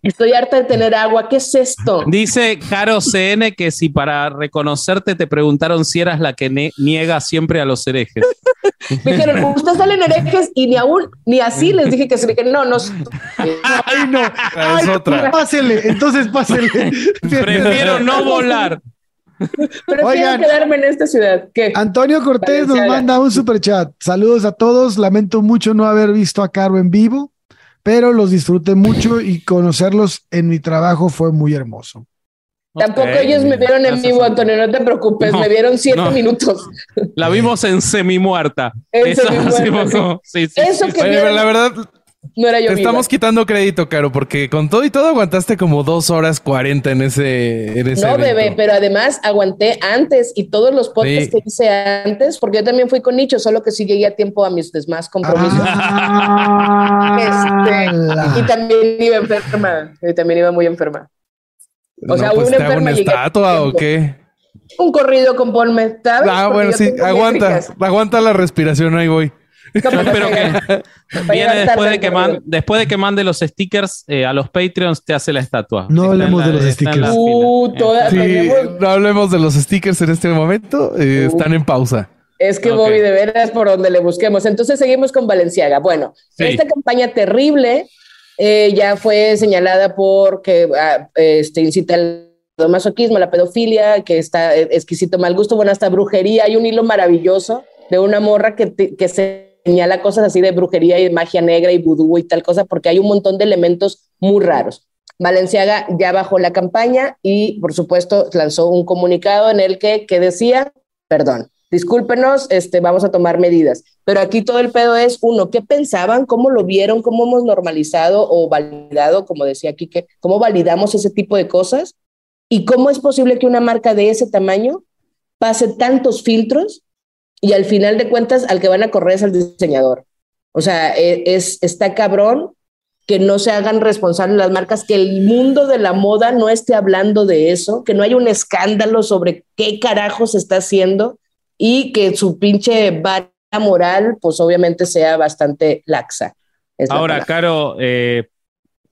Estoy harta de tener agua. ¿Qué es esto? Dice Caro CN que si para reconocerte te preguntaron si eras la que niega siempre a los herejes. Me dijeron, ustedes salen herejes y ni aún, ni así les dije que se dije, no, no. Ay, no. Ah, es Ay, otra. Pásele, entonces pásele. Prefiero no volar. Prefiero Oigan. quedarme en esta ciudad. ¿Qué? Antonio Cortés nos manda un super chat. Saludos a todos. Lamento mucho no haber visto a Caro en vivo, pero los disfruté mucho y conocerlos en mi trabajo fue muy hermoso. Tampoco ellos me vieron en vivo, Antonio. No te preocupes, No, me vieron siete no. minutos. La vimos en semi-muerta. En Eso, sí. sí, sí, Eso sí, que. Oye, pero la verdad, No era yo. te estamos quitando crédito, Caro, porque con todo y todo aguantaste como dos horas cuarenta en ese, en ese No, evento. bebé, pero además aguanté antes y todos los podcasts Sí. que hice antes, porque yo también fui con Nicho, solo que sí llegué a tiempo a mis demás compromisos. Ah, Este, y también iba enferma, y también iba muy enferma. O No, sea, pues una te hago una enferma estatua o qué. Un corrido con Paul ¿sabes? Ah, Porque bueno, sí, aguanta, métricas. aguanta la respiración, ahí voy. Yo espero que viene después de que, man, después de que mande los stickers eh, a los Patreons, te hace la estatua. No hablemos de los stickers. Uh, toda- Sí, tenemos- no hablemos de los stickers en este momento. eh, Uh. Están en pausa. Es que Ok. Bobby, de veras, por donde le busquemos. Entonces seguimos con Valenciaga. Bueno, Sí. esta campaña terrible eh, ya fue señalada por que ah, este, incita al masoquismo, la pedofilia, que está eh, exquisito mal gusto, bueno, hasta brujería. Hay un hilo maravilloso de una morra que, que señala cosas así de brujería y magia negra y vudú y tal cosa, porque hay un montón de elementos muy raros. Valenciaga ya bajó la campaña y, por supuesto, lanzó un comunicado en el que, que decía, perdón, discúlpenos, este, vamos a tomar medidas. Pero aquí todo el pedo es, uno, ¿qué pensaban? ¿Cómo lo vieron? ¿Cómo hemos normalizado o validado, como decía Quique, cómo validamos ese tipo de cosas? ¿Y cómo es posible que una marca de ese tamaño pase tantos filtros y al final de cuentas al que van a correr es al diseñador? O sea, e- es, está cabrón que no se hagan responsables las marcas, que el mundo de la moda no esté hablando de eso, que no haya un escándalo sobre qué carajo se está haciendo y que su pinche vara moral, pues obviamente sea bastante laxa. La Ahora. Caro, eh,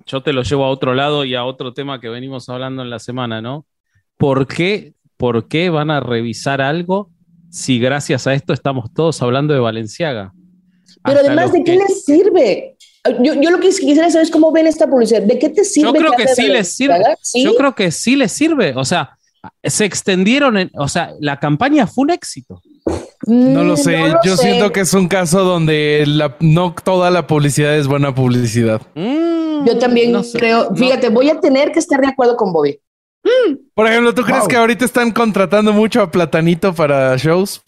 yo te lo llevo a otro lado y a otro tema que venimos hablando en la semana, ¿no? ¿Por qué, por qué van a revisar algo si gracias a esto estamos todos hablando de Valenciaga? Pero Hasta además, ¿de qué que- les sirve? Yo, yo lo que quisiera saber es cómo ven esta publicidad. ¿De qué te sirve? Yo creo que sí les sirve. Yo creo que sí les sirve. O sea, se extendieron, en- o sea, la campaña fue un éxito. No lo Mm, sé. no lo Yo sé. siento que es un caso donde la- no toda la publicidad es buena publicidad. Mm, Yo también no sé. creo, No- fíjate, voy a tener que estar de acuerdo con Bobby. Por ejemplo, ¿tú crees que ahorita están contratando mucho a Platanito para shows?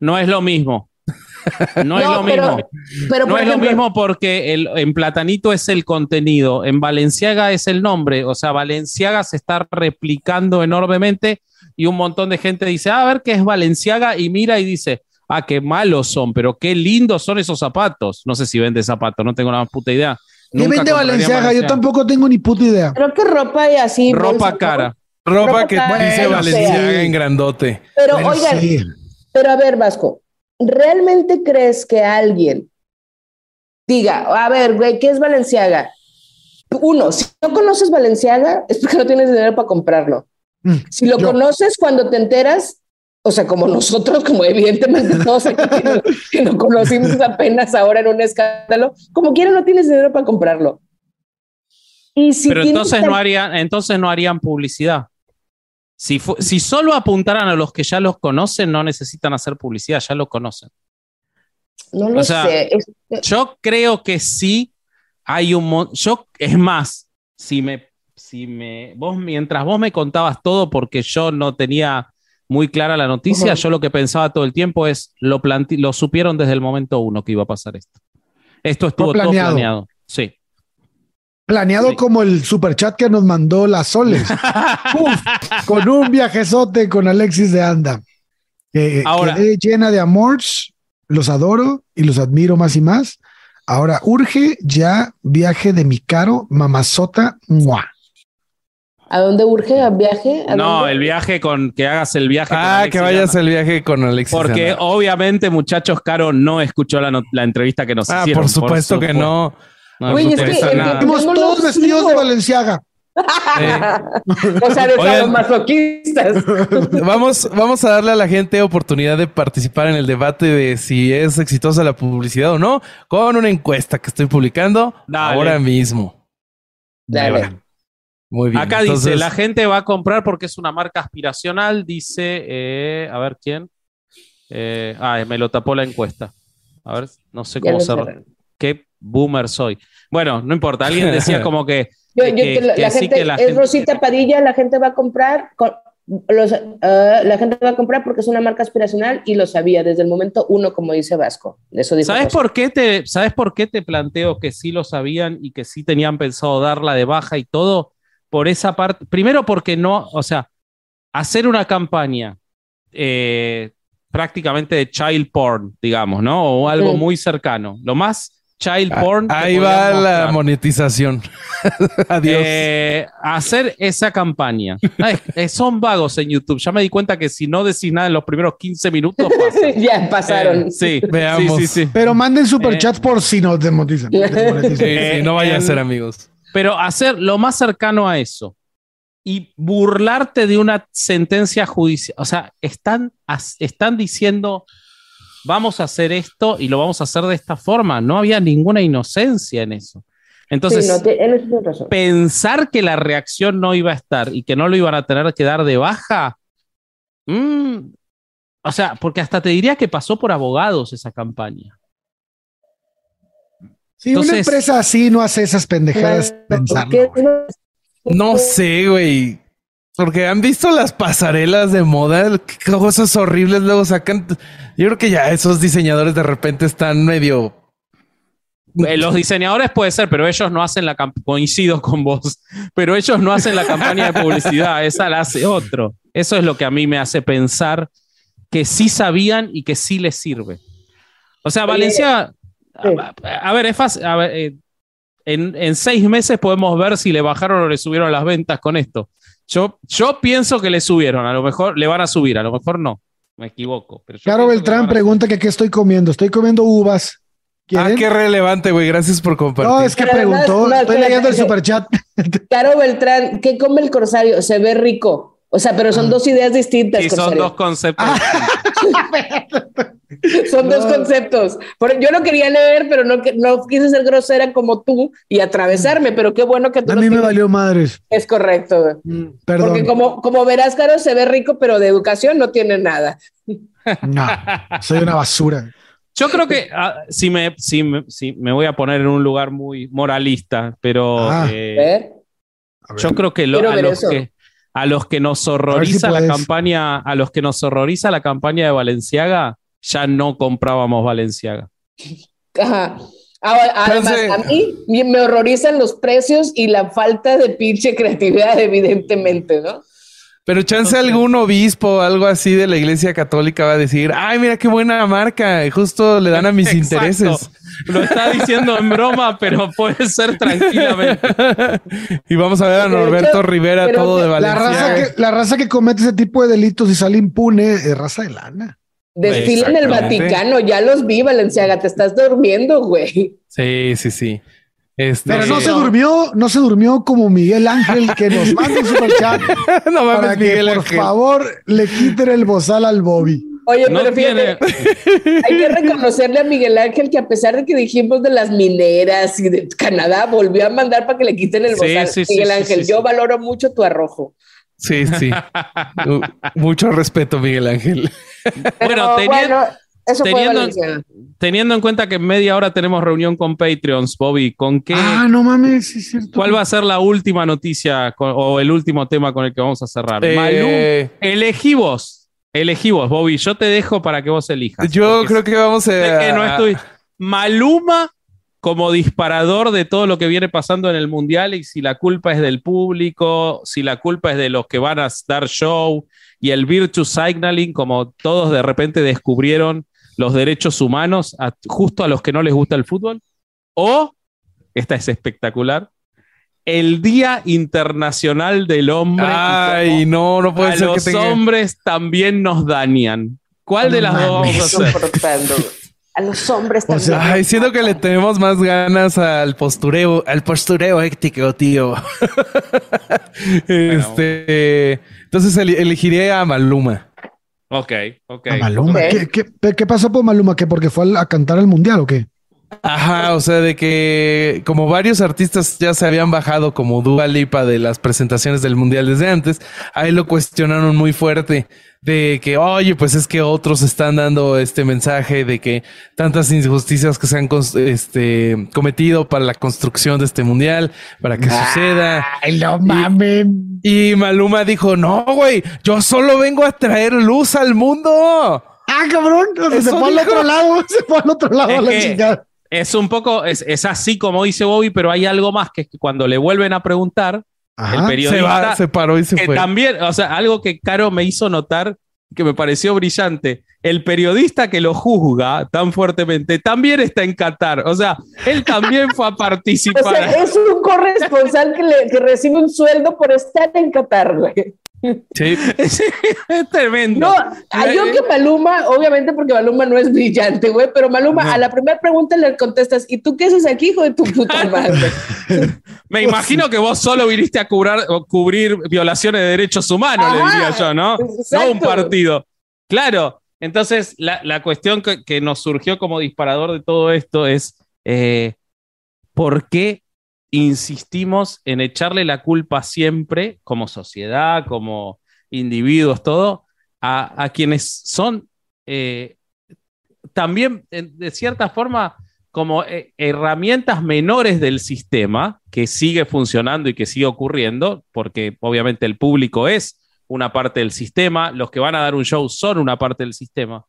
No es lo mismo. No, es lo pero, mismo. pero No por es lo mismo porque el, en Platanito es el contenido, en Valenciaga es el nombre, o sea, Valenciaga se está replicando enormemente y un montón de gente dice, "Ah, a ver qué es Valenciaga y mira y dice, ah, qué malos son, pero qué lindos son esos zapatos. No sé si vende zapatos, no tengo la más puta idea. ¿Qué Nunca vende compraría Valenciaga? Yo tampoco tengo ni puta idea. Creo que ropa y así. Ropa bolsa, ¿no? cara. Ropa Ropa que cara, dice bueno, Valenciaga sí. en grandote. Pero Bueno, oigan, sí. pero a ver, Vasco, ¿realmente crees que alguien diga, a ver, güey, ¿qué es Valenciaga? Uno, si no conoces Valenciaga, es porque no tienes dinero para comprarlo. Mm, Si lo yo. conoces cuando te enteras, o sea, como nosotros, como evidentemente todos aquí que lo conocimos apenas ahora en un escándalo, como quiera no tienes dinero para comprarlo. Y si Pero entonces no harían, entonces no harían publicidad. Si, si solo apuntaran a los que ya los conocen, no necesitan hacer publicidad, ya los conocen. no lo o sea, sé. Yo creo que sí hay un yo es más, si me si me vos mientras vos me contabas todo porque yo no tenía muy clara la noticia, yo lo que pensaba todo el tiempo es lo lo supieron desde el momento uno que iba a pasar esto. Esto estuvo todo planeado. planeado. Sí. Planeado Sí. como el superchat que nos mandó las soles. Uf, con un viajezote con Alexis de Anda. Eh, Ahora- quedé llena de amores, los adoro y los admiro más y más. Ahora urge ya viaje de mi caro mamazota. ¡mua! ¿A dónde urge? ¿A viaje? ¿A No, dónde? el viaje con que hagas el viaje. con Ah, Alexis que vayas el viaje con Alexis. Porque Llama. obviamente, muchachos, Caro no escuchó la, no- la entrevista que nos Ah, hicieron. por supuesto que no. No es que. Estamos no todos vestidos sigo. de Valenciaga. o sea, de Oigan. masoquistas. Vamos, vamos a darle a la gente oportunidad de participar en el debate de si es exitosa la publicidad o no, con una encuesta que estoy publicando Dale. ahora mismo. Dale. Muy bien. Acá dice, la gente va a comprar porque es una marca aspiracional, dice, eh, a ver quién. Eh, ah, me lo tapó la encuesta. A ver, no sé cómo cerré. Qué boomer soy. Bueno, no importa, alguien decía como que... Yo- que- yo que- te- la, que la sí gente, que la es gente- Rosita Padilla, la gente va a comprar, con- los, la gente va a comprar porque es una marca aspiracional y lo sabía desde el momento uno, como dice Vasco. Eso dijo ¿Sabes por, qué te, ¿Sabes por qué te planteo que sí lo sabían y que sí tenían pensado darla de baja y todo? Por esa parte. Primero porque no, o sea, hacer una campaña eh, prácticamente de child porn, digamos, ¿no? O algo muy cercano. Lo más child Ah, porn. Ahí va la monetización. Adiós. Eh, hacer esa campaña. Ay, eh, son vagos en YouTube. Ya me di cuenta que si no decís nada en los primeros 15 minutos, pasa. ya pasaron. Eh, sí, Veamos. sí, sí, sí. Pero manden superchats por si eh, sí, no vaya a ser amigos. Pero hacer lo más cercano a eso y burlarte de una sentencia judicial. O sea, están, están diciendo, vamos a hacer esto y lo vamos a hacer de esta forma. No había ninguna inocencia en eso. Entonces, sí, no, te- en eso tienes razón. pensar que la reacción no iba a estar y que no lo iban a tener que dar de baja, mm, o sea, porque hasta te diría que pasó por abogados esa campaña. Si una Entonces- empresa así no hace esas pendejadas, pensarlo. ¿Qué- güey. No sé, güey. Porque han visto las pasarelas de moda, qué cosas horribles luego sacan. Yo creo que ya esos diseñadores de repente están medio. Eh, los diseñadores puede ser, pero ellos no hacen la campaña, coincido con vos, pero ellos no hacen la campaña de publicidad, esa la hace otro. Eso es lo que a mí me hace pensar que sí sabían y que sí les sirve. O sea, Valencia, sí. a, a ver, es fácil, a ver, eh, en, en seis meses podemos ver si le bajaron o le subieron las ventas con esto. Yo, yo pienso que le subieron, a lo mejor le van a subir, a lo mejor no, me equivoco. Pero que le Beltrán pregunta que qué estoy comiendo. Estoy comiendo uvas. Ah, ¿Quieren? qué relevante, güey. Gracias por compartir. no, es que Pero además, preguntó. no, estoy espérate, leyendo el superchat. Caro Beltrán, ¿qué come el corsario? Se ve rico. O sea, pero son Ah. dos ideas distintas. Sí, son corsario. dos conceptos. Son dos conceptos. Por- yo no quería leer, pero no, que- no quise ser grosera como tú y atravesarme, pero qué bueno que tú A lo mí me tienes. valió madres. Es correcto. Mm, Perdón. Porque como, como verás, Caro se ve rico, pero de educación no tiene nada. No, soy una basura. Yo creo que ah, si, me, si, me, si me voy a poner en un lugar muy moralista, pero Ah. eh, ¿eh? A ver. yo creo que, lo- a, los eso. que a los que nos horroriza la campaña, a los que nos horroriza la campaña de Valenciaga, ya no comprábamos Valenciaga. Ajá. Ahora, Además, a mí me horrorizan los precios y la falta de pinche creatividad, evidentemente, ¿no? Pero chance algún obispo o algo así de la iglesia católica va a decir, ay, mira qué buena marca. y Justo le dan a mis Exacto. intereses. Lo está diciendo en broma, pero puede ser tranquilamente. y vamos a ver a Norberto Rivera pero todo de La raza, Valencia. que, la raza que comete ese tipo de delitos y sale impune es raza de lana. Desfila en el. Vaticano, ya los vi, Valenciaga, te estás durmiendo, güey. Sí, sí, sí. Este, Pero no se durmió, no se durmió como Miguel Ángel que nos manda un superchat no para mames, que Miguel por Ángel. favor le quiten el bozal al Bobby. Oye, No pero fíjate, tiene. hay que reconocerle a Miguel Ángel que a pesar de que dijimos de las mineras y de Canadá, volvió a mandar para que le quiten el bozal. sí, sí, Miguel sí, Ángel, sí, yo sí. valoro mucho tu arrojo. Sí, sí. Uh, Mucho respeto, Miguel Ángel. Bueno, bueno, eso teniendo-. Teniendo en cuenta que en media hora tenemos reunión con Patreons, Bobby, ¿con qué? Ah, no mames, sí es cierto. ¿Cuál va a ser la última noticia con- o el último tema con el que vamos a cerrar? Eh, Malú, elegí vos. Elegí vos, Bobby. Yo te dejo para que vos elijas. yo creo que vamos a... que no estoy. Maluma como disparador de todo lo que viene pasando en el mundial y si la culpa es del público, si la culpa es de los que van a dar show y el virtue signaling, como todos de repente descubrieron los derechos humanos a- justo a los que no les gusta el fútbol, o, esta es espectacular, el Día Internacional del Hombre. y Ay, no, no puede a ser que los tenga... dos también nos dañan. ¿Cuál de las dos vamos a hacer? Los hombres O sea, también. Ay, siento que le tenemos más ganas al postureo, al postureo ético, tío. este, entonces ele- elegiré a Maluma. Ok, ok. A Maluma. Ok. ¿Qué, qué, qué pasó por Maluma? ¿Que porque fue al- a cantar al mundial o qué? Ajá, o sea, de que como varios artistas ya se habían bajado como Dua Lipa de las presentaciones del mundial desde antes, ahí lo cuestionaron muy fuerte de que, oye, pues es que otros están dando este mensaje de que tantas injusticias que se han este, cometido para la construcción de este mundial, para que suceda. Ay, no mames. Y Maluma dijo, no, güey, yo solo vengo a traer luz al mundo. Ah, cabrón. Se fue al otro lado. Se fue al otro lado Es a la que- chingada. Es un poco, es, es así como dice Bobby, pero hay algo más que es que cuando le vuelven a preguntar, el. Se, periodista, va, se paró y se que fue. también, o sea, algo que Caro me hizo notar que me pareció brillante. El periodista que lo juzga tan fuertemente también está en Qatar. O sea, él también fue a participar. O sea, es un corresponsal que, le, que recibe un sueldo por estar en Qatar, güey. Sí. es tremendo. No, yo que Maluma, obviamente porque Maluma no es brillante, güey, pero Maluma a la primera pregunta le contestas, ¿y tú qué haces aquí, hijo de tu puta madre? Me imagino que vos solo viniste a cubrir, cubrir violaciones de derechos humanos, le diría yo, ¿no? No un partido. Claro, entonces la, la cuestión que, que, nos surgió como disparador de todo esto es, eh, ¿por qué insistimos en echarle la culpa siempre, como sociedad, como individuos, todo, a, quienes son eh, también, de cierta forma, como eh, herramientas menores del sistema que sigue funcionando y que sigue ocurriendo, porque obviamente el público es una parte del sistema, los que van a dar un show son una parte del sistema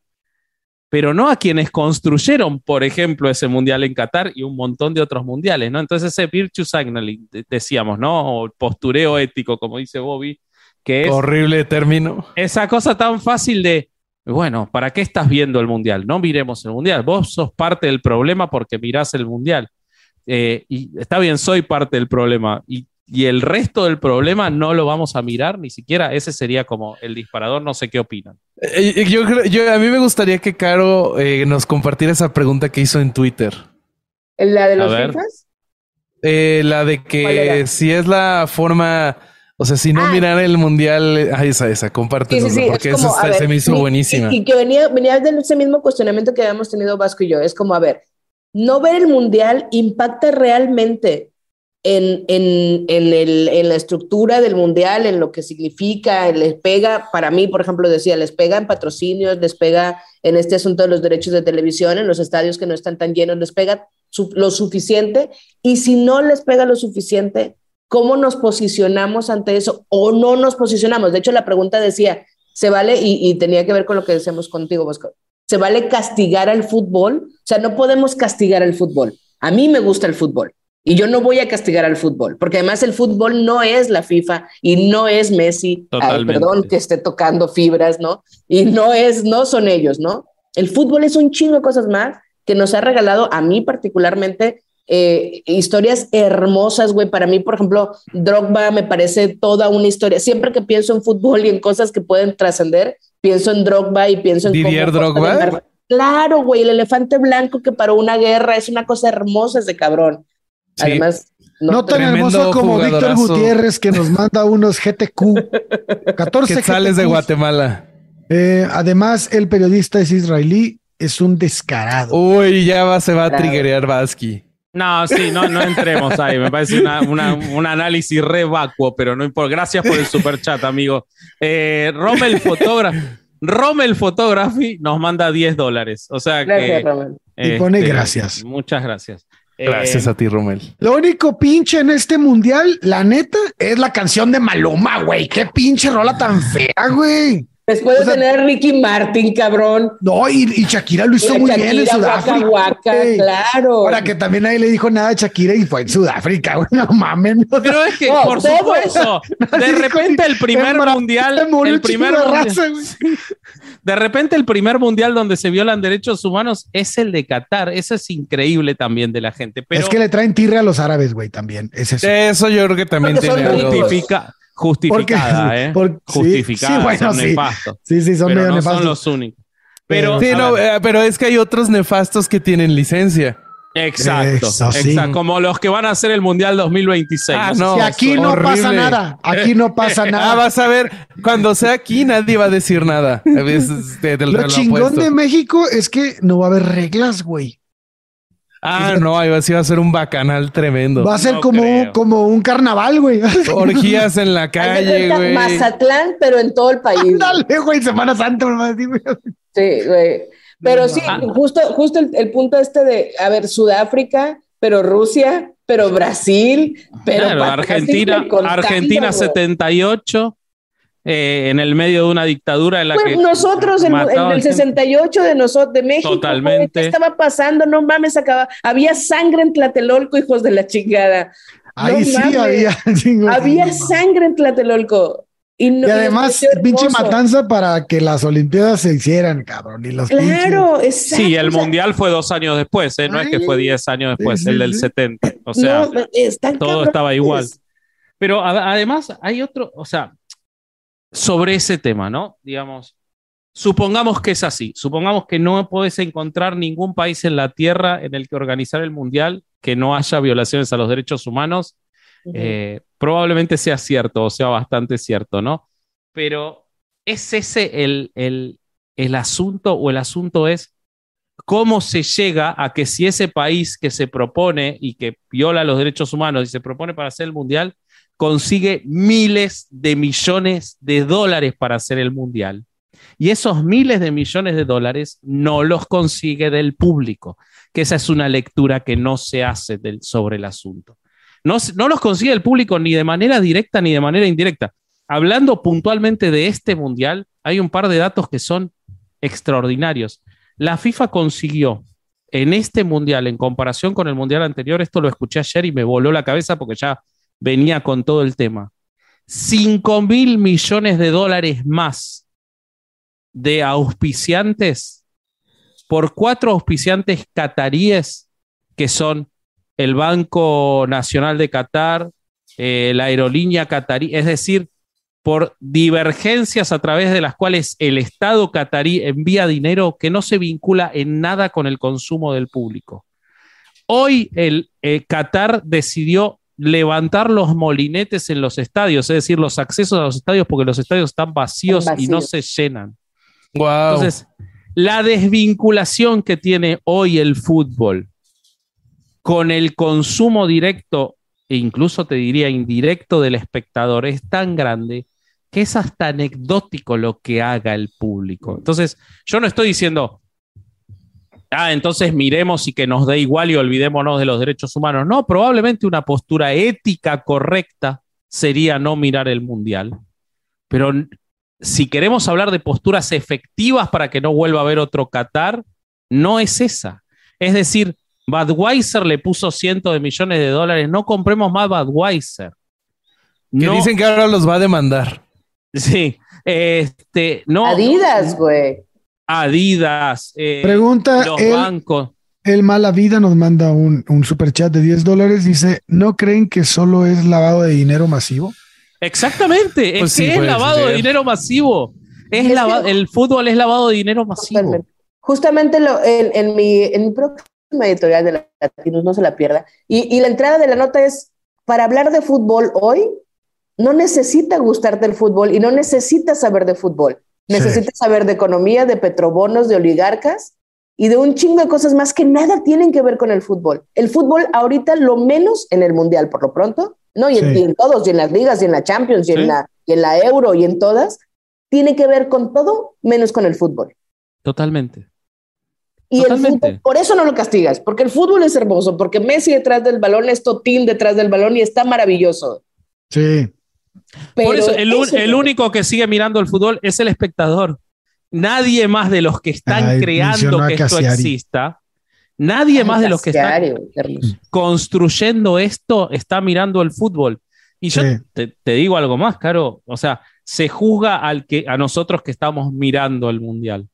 pero no a quienes construyeron, por ejemplo, ese mundial en Qatar y un montón de otros mundiales, ¿no? Entonces ese virtue signaling, decíamos, ¿no? O postureo ético, como dice Bobby, que es... Horrible término. Esa cosa tan fácil de, bueno, ¿para qué estás viendo el mundial? No miremos el mundial, vos sos parte del problema porque mirás el mundial. Eh, y está bien, soy parte del problema. Y y el resto del problema no lo vamos a mirar, ni siquiera ese sería como el disparador, no sé qué opinan. Eh, yo, yo a mí me gustaría que Caro eh, nos compartiera esa pregunta que hizo en Twitter. ¿La de los FIFAs? Eh, la de que si es la forma, o sea, si no ah. mirar el mundial, ah, esa, esa, compártelo, porque esa se me hizo buenísima. Y, que venía, venía de ese mismo cuestionamiento que habíamos tenido Vasco y yo, es como, a ver, no ver el mundial impacta realmente en, en, en, el, en, la estructura del mundial, en lo que significa, les pega, para mí, por ejemplo, decía, les pega en patrocinios, les pega en este asunto de los derechos de televisión, en los estadios que no están tan llenos, les pega lo suficiente. Y si no les pega lo suficiente, ¿cómo nos posicionamos ante eso o no nos posicionamos? De hecho, la pregunta decía, ¿se vale? Y, y tenía que ver con lo que decíamos contigo, Bosco. ¿Se vale castigar al fútbol? O sea, no podemos castigar al fútbol. A mí me gusta el fútbol y yo no voy a castigar al fútbol, porque además el fútbol no es la FIFA y no es Messi, perdón que esté tocando fibras, ¿no? Y no es, no son ellos, ¿no? El fútbol es un chingo de cosas más que nos ha regalado a mí particularmente eh, historias hermosas, güey. Para mí, por ejemplo, Drogba me parece toda una historia. Siempre que pienso en fútbol y en cosas que pueden trascender, pienso en Drogba y pienso en... Didier Drogba. Claro, güey, el elefante blanco que paró una guerra es una cosa hermosa ese cabrón. Además, no, tan hermoso como Víctor Gutiérrez que nos manda unos GTQ 14 sales de Guatemala. Eh, además, el periodista es israelí, es un descarado. Uy, ya va, se va a triggerear Vasky. No, sí, no, no entremos ahí. Me parece un análisis re vacuo, pero no importa. Gracias por el super chat, amigo. Eh, Rommel Photography. Rommel Photography nos manda 10 dólares. O sea que. y pone este, gracias. Muchas gracias. Gracias a ti, Romel. Lo único pinche en este mundial, la neta, es la canción de Maluma, güey. Qué pinche rola tan fea, güey. Después de tener a Ricky Martin, cabrón. No, y, Shakira lo hizo muy bien en Sudáfrica. claro. Ahora que también nadie le dijo nada a Shakira y fue en Sudáfrica, güey. No mames. Pero es que, por supuesto, de repente el primer mundial. El primer mundial, de repente el primer mundial donde se violan derechos humanos es el de Qatar. Eso es increíble también de la gente. Pero... Es que le traen tirre a los árabes, güey, también. Es eso. Eso yo creo que también tiene justifica justificada, ¿eh? justificada, sí, bueno, son nefastos. Sí, sí, son pero medio no nefastos. son los únicos. Pero, no, eh, pero es que hay otros nefastos que tienen licencia. Exacto, exacto. Como los que van a hacer el Mundial 2026. Ah, no, y aquí no pasa nada. Aquí no pasa nada. Ah, vas a ver, cuando sea aquí nadie va a decir nada. lo chingón de México es que no va a haber reglas, güey. Ah, no, ahí va, a ser un bacanal tremendo. Va a ser como, un, como un carnaval, güey. Orgías en la calle, güey. Mazatlán, pero en todo el país. Dale, güey, Semana Santa, güey. Sí, güey. Pero sí, justo, justo el, punto este de, a ver, Sudáfrica, pero Rusia, pero Brasil, pero Argentina, Argentina 78. Eh, en el medio de una dictadura en la que nosotros en, el 68 de nosotros de México totalmente ¿qué estaba pasando no mames acaba había sangre en Tlatelolco hijos de la chingada ahí sí había había sangre en Tlatelolco Y, además, pinche matanza para que las Olimpiadas se hicieran, cabrón. Y los claro, exacto. Sí, el Mundial fue dos años después, ¿eh? no es que fue diez años después, el del 70. O sea, todo estaba igual. Pero además hay otro, o sea, sobre ese tema, ¿no? Digamos, supongamos que es así, supongamos que no puedes encontrar ningún país en la Tierra en el que organizar el Mundial que no haya violaciones a los derechos humanos eh, probablemente sea cierto o sea bastante cierto, ¿no? Pero ¿es ese el, el asunto o el asunto es cómo se llega a que si ese país que se propone y que viola los derechos humanos y se propone para hacer el mundial, consigue miles de millones de dólares para hacer el mundial? Y esos miles de millones de dólares no los consigue del público, que esa es una lectura que no se hace del, sobre el asunto. No, los consigue el público ni de manera directa ni de manera indirecta. Hablando puntualmente de este mundial, hay un par de datos que son extraordinarios. La FIFA consiguió en este mundial, en comparación con el mundial anterior, esto lo escuché ayer y me voló la cabeza porque ya venía con todo el tema. 5 mil millones de dólares más de auspiciantes por cuatro auspiciantes cataríes que son el Banco Nacional de Qatar, eh, la aerolínea catarí, es decir, por divergencias a través de las cuales el Estado catarí envía dinero que no se vincula en nada con el consumo del público. Hoy el eh, Qatar decidió levantar los molinetes en los estadios, es decir, los accesos a los estadios porque los estadios están vacíos, y no se llenan. Entonces, la desvinculación que tiene hoy el fútbol con el consumo directo e incluso te diría indirecto del espectador es tan grande que es hasta anecdótico lo que haga el público. Entonces, yo no estoy diciendo, ah, entonces miremos y que nos dé igual y olvidémonos de los derechos humanos. No, probablemente una postura ética correcta sería no mirar el mundial. Pero si queremos hablar de posturas efectivas para que no vuelva a haber otro Qatar, no es esa. Es decir, Budweiser le puso cientos de millones de dólares. No compremos más Budweiser. Que dicen que ahora los va a demandar. Sí. Este, no. Adidas, güey. Adidas. Eh, Pregunta. Los bancos. El Mala Vida nos manda un, un super chat de 10 dólares. Dice: ¿No creen que solo es lavado de dinero masivo? Exactamente. es pues que es lavado de dinero masivo. Es, el fútbol es lavado de dinero masivo. Justamente lo, en, mi, en mi editorial de Latinos, no se la pierda. Y, y, la entrada de la nota es, para hablar de fútbol hoy, no necesita gustarte el fútbol y no necesitas saber de fútbol. Necesitas saber de economía, de petrobonos, de oligarcas y de un chingo de cosas más que nada tienen que ver con el fútbol. El fútbol ahorita lo menos en el mundial, por lo pronto, ¿no? Y, en, todos, y en las ligas, y en la Champions, y, en la, y en la Euro, y en todas, tiene que ver con todo menos con el fútbol. Totalmente. Y el fútbol, por eso no lo castigas, porque el fútbol es hermoso, porque Messi detrás del balón es Totín detrás del balón y está maravilloso. Sí. Por eso, el, único que sigue mirando el fútbol es el espectador. Nadie más de los que están creando que esto exista, nadie más de los que están construyendo esto está mirando el fútbol. Y yo te, te, digo algo más, Caro. O sea, se juzga al que, a nosotros que estamos mirando el mundial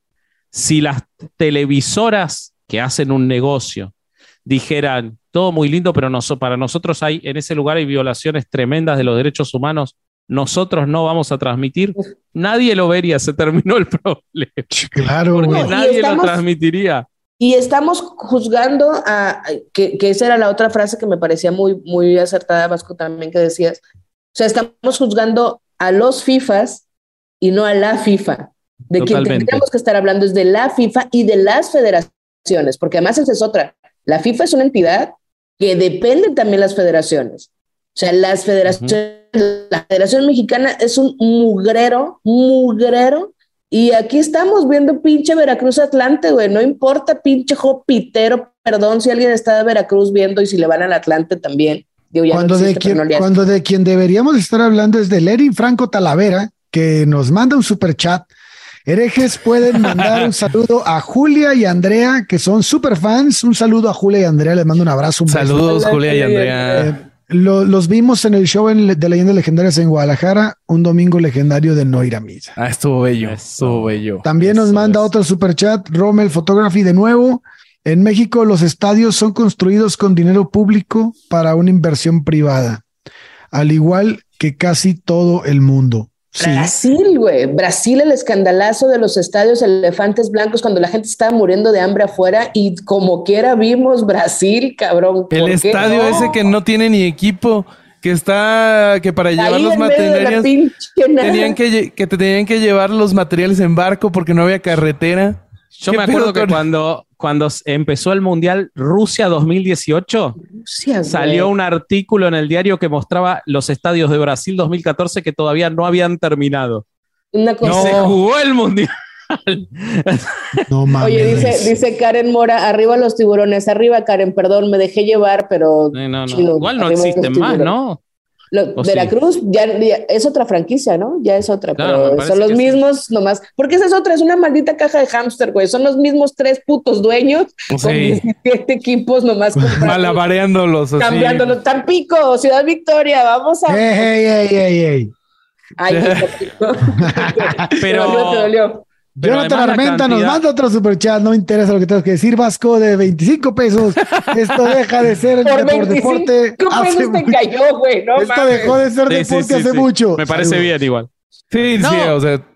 si las televisoras que hacen un negocio dijeran, todo muy lindo, pero para nosotros hay, en ese lugar hay violaciones tremendas de los derechos humanos, nosotros no vamos a transmitir, nadie lo vería, se terminó el problema. Claro, porque nadie lo transmitiría. Y estamos juzgando a, que, que, esa era la otra frase que me parecía muy, muy acertada, Vasco, también que decías. O sea, estamos juzgando a los FIFAs y no a la FIFA. De quien tendríamos que estar hablando es de la FIFA y de las federaciones, porque además esa es otra. La FIFA es una entidad que depende también de las federaciones. O sea, las federaciones, la Federación Mexicana es un mugrero, mugrero. Y aquí estamos viendo pinche Veracruz Atlante, güey. No importa, pinche jopitero. Perdón si alguien está de Veracruz viendo y si le van al Atlante también. cuando, de quien, cuando de quien deberíamos estar hablando es de Lerin Franco Talavera, que nos manda un super chat Herejes pueden mandar un saludo a Julia y Andrea, que son super fans. Un saludo a Julia y Andrea, les mando un abrazo. Saludos, Julia y Andrea. Eh, Lo- los vimos en el show en- de Leyendas Legendarias en Guadalajara, un domingo legendario de no ir a misa. Ah, estuvo bello. Estuvo bello. También nos manda es. otro superchat, Rommel Photography de nuevo. En México los estadios son construidos con dinero público para una inversión privada, al igual que casi todo el mundo. Sí, Brasil, güey. Brasil, el escandalazo de los estadios elefantes blancos cuando la gente estaba muriendo de hambre afuera y como quiera vimos Brasil, cabrón. El ¿por qué estadio no? ese que no tiene ni equipo, que está, que para llevar los materiales tenían que, que te tenían que llevar los materiales en barco porque no había carretera. Yo ¿Qué me acuerdo que con- cuando, cuando empezó el Mundial Rusia 2018, Rusia, güey. salió un artículo en el diario que mostraba los estadios de Brasil 2014 que todavía no habían terminado. Una se jugó el Mundial. no mames. Oye, dice, dice Karen Mora, arriba los tiburones, arriba Karen, perdón, me dejé llevar, pero no, no. Chino, Igual no existen más. ¿no? Lo- ¿O sí? Veracruz ya, ya es otra franquicia, ¿no? Ya es otra, Claro, pero son los sí. mismos nomás. Porque esa es otra, es una maldita caja de hámster, güey. Son los mismos tres putos dueños con Sí. 17 equipos nomás Malabareándolos así. cambiándolos. Tampico, Ciudad Victoria, vamos a. Ey, ey, ey, ey, ey. Ay, Tampico. Pero- Te dolió, te dolió. Pero Jonathan Armenta nos cantidad- manda otro superchat, no interesa lo que tengas que decir, Vasco, de 25 pesos. Esto deja de ser Por por 25 deporte hace pesos te mucho. cayó, güey. No Esto mames. dejó de ser Sí, sí, deporte sí, hace sí. mucho. Me parece Saludos. bien igual. Sí, No. sí, o sea,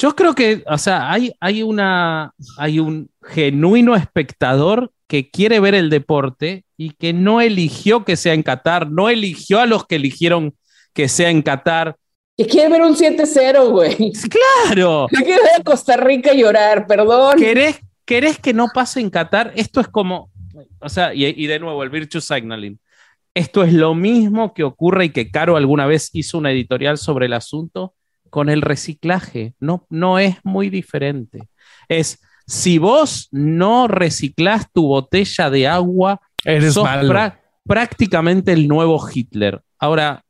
Yo creo que, o sea, hay, hay una, hay un genuino espectador que quiere ver el deporte y que no eligió que sea en Qatar, no eligió a los que eligieron que sea en Qatar. Que quiere ver un 7-0, güey. Claro, Yo quiero ver a Costa Rica llorar, perdón. ¿querés, querés que no pase en Qatar? Esto es como, o sea, y, y de nuevo, el Virtue Signaling. Esto es lo mismo que ocurre y que Caro alguna vez hizo una editorial sobre el asunto con el reciclaje. No, no es muy diferente. Es, si vos no reciclás tu botella de agua, eres sos prácticamente el nuevo Hitler. Ahora,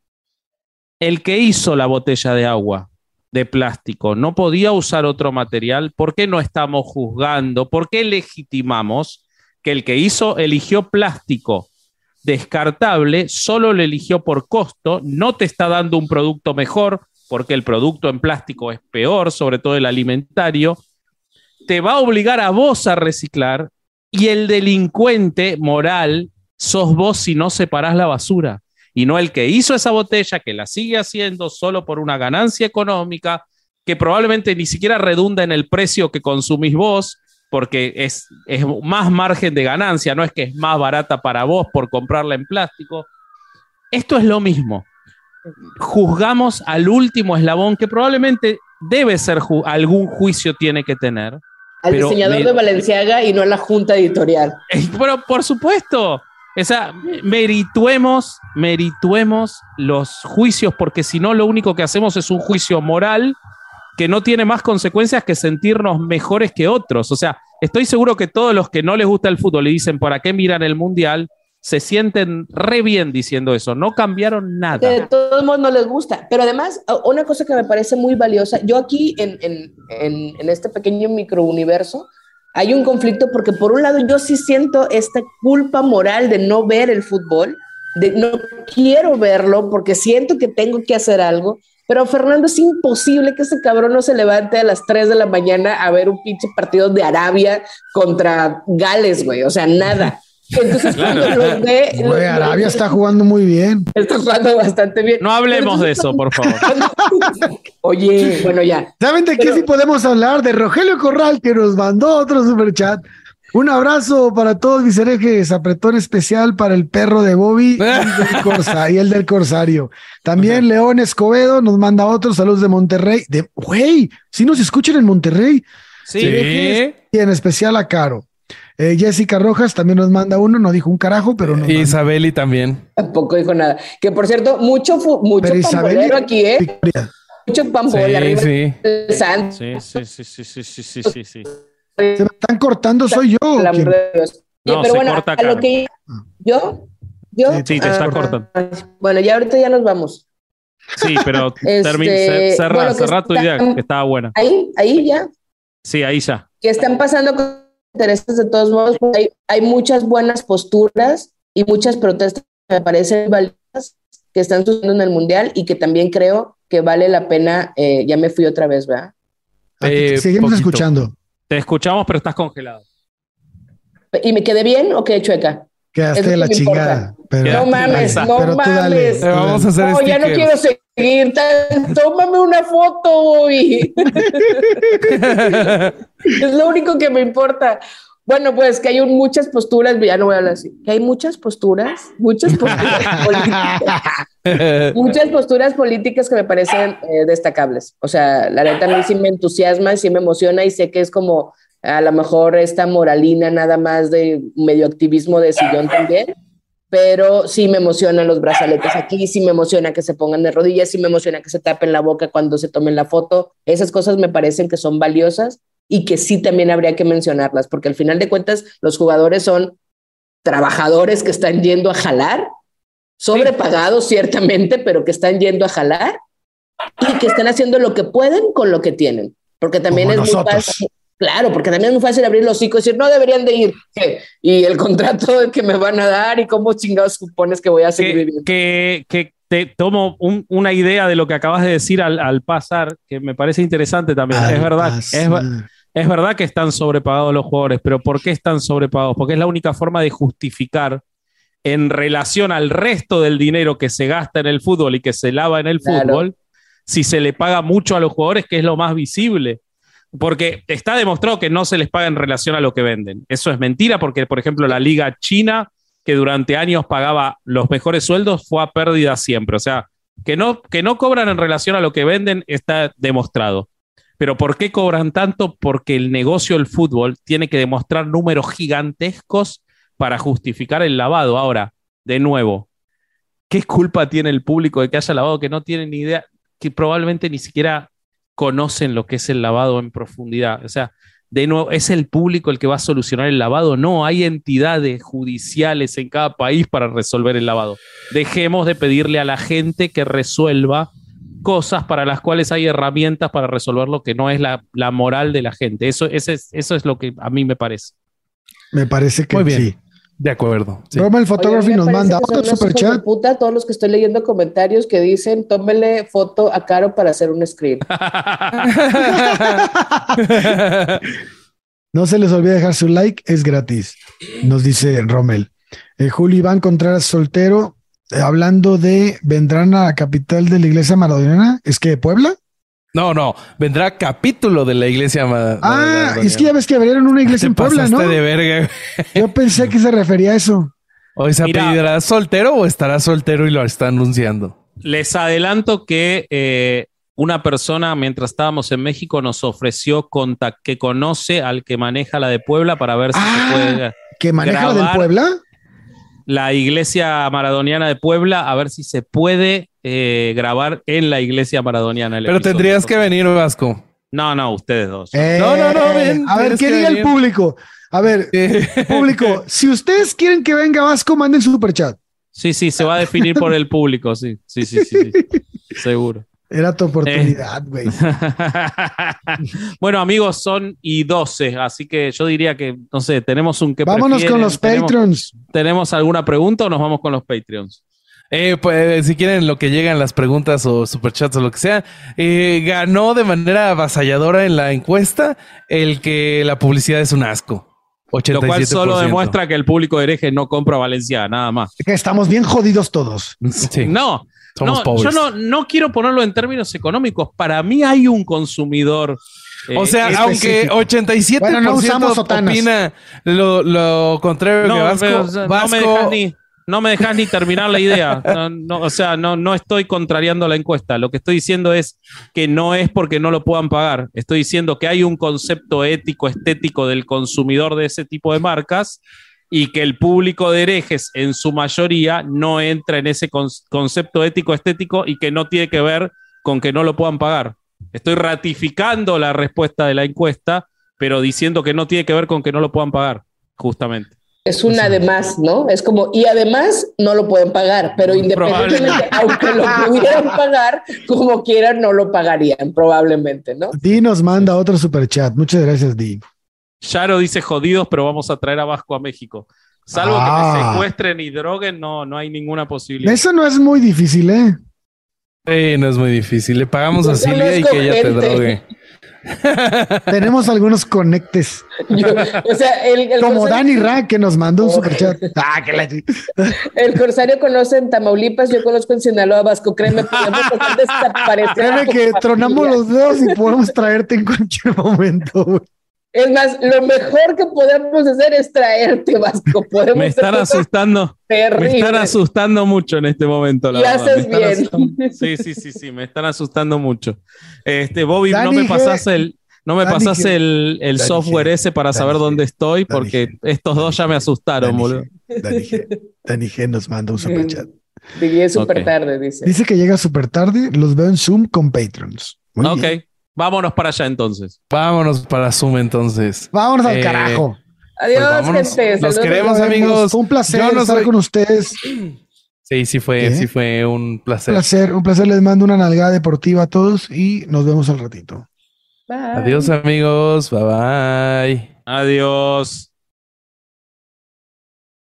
el que hizo la botella de agua de plástico no podía usar otro material, ¿por qué no estamos juzgando? ¿Por qué legitimamos que el que hizo eligió plástico descartable, solo lo eligió por costo, no te está dando un producto mejor, porque el producto en plástico es peor, sobre todo el alimentario, te va a obligar a vos a reciclar y el delincuente moral sos vos si no separás la basura y no el que hizo esa botella, que la sigue haciendo solo por una ganancia económica, que probablemente ni siquiera redunda en el precio que consumís vos, porque es, es más margen de ganancia, no es que es más barata para vos por comprarla en plástico. Esto es lo mismo. Juzgamos al último eslabón que probablemente debe ser ju- algún juicio tiene que tener. Al diseñador me- de Valenciaga y no a la junta editorial. Eh, Pero por supuesto, o sea, merituemos, merituemos los juicios, porque si no, lo único que hacemos es un juicio moral que no tiene más consecuencias que sentirnos mejores que otros. O sea, estoy seguro que todos los que no les gusta el fútbol y dicen, ¿para qué miran el mundial? Se sienten re bien diciendo eso. No cambiaron Que de nada. todos modos no les gusta. Pero además, una cosa que me parece muy valiosa, yo aquí en, en, en, en este pequeño microuniverso, hay un conflicto porque por un lado yo sí siento esta culpa moral de no ver el fútbol, de no quiero verlo porque siento que tengo que hacer algo, pero Fernando es imposible que ese cabrón no se levante a las 3 de la mañana a ver un pinche partido de Arabia contra Gales, güey, o sea, nada. Entonces, Claro. cuando los ve, Güey, los- Arabia está jugando muy bien. está jugando bastante bien. No hablemos de eso, por favor. Oye, bueno, ya. ¿Saben de qué Pero- sí podemos hablar? De Rogelio Corral, que nos mandó otro superchat. Un abrazo para todos mis herejes, apretón especial para el perro de Bobby y, del Corsa- y el del Corsario. También León Escobedo nos manda otro, saludos de Monterrey. De, güey, si nos escuchan en Monterrey, Sí. Sí. y en especial a Caro. Eh, Jessica Rojas también nos manda uno, no dijo un carajo, pero no. Isabeli también. Tampoco dijo nada. Que por cierto, mucho, mucho pero aquí, ¿eh? Victoria. Mucho pambolero sí, sí. Sí. sí, sí, sí, sí, sí, sí, sí. Se me están cortando, soy yo. No, pero se bueno, corta, a lo que ah. yo, yo. Sí, sí te ah, está cortando. Bueno, ya ahorita ya nos vamos. Sí, pero este, cerra, bueno, cerra tu idea, que estaba buena. Ahí, ahí ya. Sí, ahí ya. Que están pasando con intereses de todos modos. Hay, hay muchas buenas posturas y muchas protestas que me parecen valiosas. que están sucediendo en el Mundial y que también creo que vale la pena, eh, ya me fui otra vez, ¿verdad? Eh, Seguimos poquito. escuchando. Te escuchamos, pero estás congelado. ¿Y me quedé bien o quedé chueca? Quedaste de la chingada. Pero, no mames, no pero mames. Dale, vamos a hacer no, ya no quiero seguir. Tómame una foto, y es lo único que me importa. Bueno, pues que hay muchas posturas, ya no voy a hablar así, que hay muchas posturas, muchas posturas políticas, muchas posturas políticas que me parecen eh, destacables. O sea, la neta a mí sí me entusiasma, sí me emociona y sé que es como a lo mejor esta moralina nada más de medio activismo de sillón también, pero sí me emocionan los brazaletes aquí, sí me emociona que se pongan de rodillas, sí me emociona que se tapen la boca cuando se tomen la foto. Esas cosas me parecen que son valiosas y que sí también habría que mencionarlas, porque al final de cuentas los jugadores son trabajadores que están yendo a jalar, sobrepagados ciertamente, pero que están yendo a jalar y que están haciendo lo que pueden con lo que tienen, porque también es muy fácil Claro, porque también es muy fácil abrir los hocico y decir, no deberían de ir. Y el contrato que me van a dar y cómo chingados supones que voy a seguir que, viviendo. Que, que, te tomo un, una idea de lo que acabas de decir al, al pasar, que me parece interesante también. Al es verdad, es, es, verdad que están sobrepagados los jugadores, pero ¿por qué están sobrepagados? Porque es la única forma de justificar en relación al resto del dinero que se gasta en el fútbol y que se lava en el claro. fútbol, si se le paga mucho a los jugadores, que es lo más visible porque está demostrado que no se les paga en relación a lo que venden. Eso es mentira porque, por ejemplo, la liga china, que durante años pagaba los mejores sueldos, fue a pérdida siempre. O sea, que no, que no cobran en relación a lo que venden está demostrado. Pero ¿por qué cobran tanto? Porque el negocio del fútbol tiene que demostrar números gigantescos para justificar el lavado. Ahora, de nuevo, ¿qué culpa tiene el público de que haya lavado que no tiene ni idea, que probablemente ni siquiera conocen lo que es el lavado en profundidad. O sea, de nuevo, ¿es el público el que va a solucionar el lavado? No, hay entidades judiciales en cada país para resolver el lavado. Dejemos de pedirle a la gente que resuelva cosas para las cuales hay herramientas para resolver lo que no es la, la moral de la gente. Eso, ese es, eso es lo que a mí me parece. Me parece que Muy bien. sí. De acuerdo. Sí. Roma el fotógrafo nos manda otro super chat. Puta, todos los que estoy leyendo comentarios que dicen, tómele foto a Caro para hacer un screen. no se les olvide dejar su like, es gratis. Nos dice Rommel. Eh, Julio Iván Contreras soltero, eh, hablando de vendrán a la capital de la iglesia maradoniana, ¿es que de Puebla? No, no, vendrá capítulo de la iglesia. Ah, es que ya ves que abrieron una iglesia en Puebla, ¿no? de verga. Yo pensé que se refería a eso. ¿O se apellidará soltero o estará soltero y lo está anunciando? Les adelanto que eh, una persona, mientras estábamos en México, nos ofreció contact que conoce al que maneja la de Puebla para ver si ah, se puede. ¿Que maneja la del Puebla? La iglesia maradoniana de Puebla, a ver si se puede eh, grabar en la iglesia maradoniana. Pero tendrías que venir, Vasco. No, no, ustedes dos. Eh, no, no, no. A ver, ¿qué diga el público? A ver, público, si ustedes quieren que venga Vasco, manden su superchat. Sí, sí, se va a definir por el público, sí, sí, sí, sí, sí. seguro. Era tu oportunidad, güey. Eh. bueno, amigos, son y 12, así que yo diría que, no sé, tenemos un que Vámonos prefieren? con los ¿Tenemos, Patreons. ¿Tenemos alguna pregunta o nos vamos con los Patreons? Eh, pues si quieren lo que llegan las preguntas o superchats o lo que sea, eh, ganó de manera avasalladora en la encuesta el que la publicidad es un asco. 87%. Lo cual solo demuestra que el público de hereje no compra Valencia, nada más. Que estamos bien jodidos todos. Sí. No, no yo no, no quiero ponerlo en términos económicos. Para mí hay un consumidor eh, o sea, aunque 87% bueno, no usamos opina lo, lo contrario no, que Vasco, pero, Vasco... no me dejas ni no me dejas ni terminar la idea. No, o sea, no, no estoy contrariando la encuesta. Lo que estoy diciendo es que no es porque no lo puedan pagar. Estoy diciendo que hay un concepto ético, estético del consumidor de ese tipo de marcas y que el público de herejes en su mayoría no entra en ese con concepto ético, estético y que no tiene que ver con que no lo puedan pagar. Estoy ratificando la respuesta de la encuesta, pero diciendo que no tiene que ver con que no lo puedan pagar, justamente. Es un además, ¿no? Es como, y además no lo pueden pagar, pero independientemente, aunque lo pudieran pagar, como quieran, no lo pagarían, probablemente, ¿no? Di nos manda otro super chat. Muchas gracias, Di. Sharo dice jodidos, pero vamos a traer a Vasco a México. Salvo que Ah. me secuestren y droguen, no, no hay ninguna posibilidad. Eso no es muy difícil, ¿eh? Sí, no es muy difícil. Le pagamos a Eso no Silvia y que ella te drogue. Tenemos algunos conectes. Yo- o sea, el, el Como corsario- Dani Ra, que nos mandó un superchat. Ah, que la chi- El corsario conoce en Tamaulipas, yo conozco en Sinaloa, Vasco, créeme, podemos desaparecer. Créeme que tronamos los dedos y podemos traerte en cualquier momento. güey. Es más, lo mejor que podemos hacer es traerte, Vasco. Podemos Me están asustando, me terribles. están asustando mucho en este momento. La Y verdad. haces Me bien. asustando- Sí, sí, sí, sí, me están asustando mucho. Este, Bobby, no Dani me pasas el, no me pasas el, el software G. ese para saber G. dónde estoy, porque estos dos ya me asustaron, boludo. Dani G. Dani G nos manda un superchat. Llegué súper Ok. tarde, dice. Dice que llega súper tarde. Los veo en Zoom con Patrons. Muy ok, bien. Vámonos para allá entonces. Vámonos para Zoom entonces. Vámonos al Eh, carajo. Adiós, Pues vámonos. gente. Los saludos. queremos, Nos vemos. amigos. Fue un placer Yo no estar soy- con ustedes. Sí, sí fue, ¿Qué? sí fue un Un placer. placer, un placer. Les mando una nalgada deportiva a todos y nos vemos al ratito. Bye. Adiós, amigos. Bye bye. Adiós.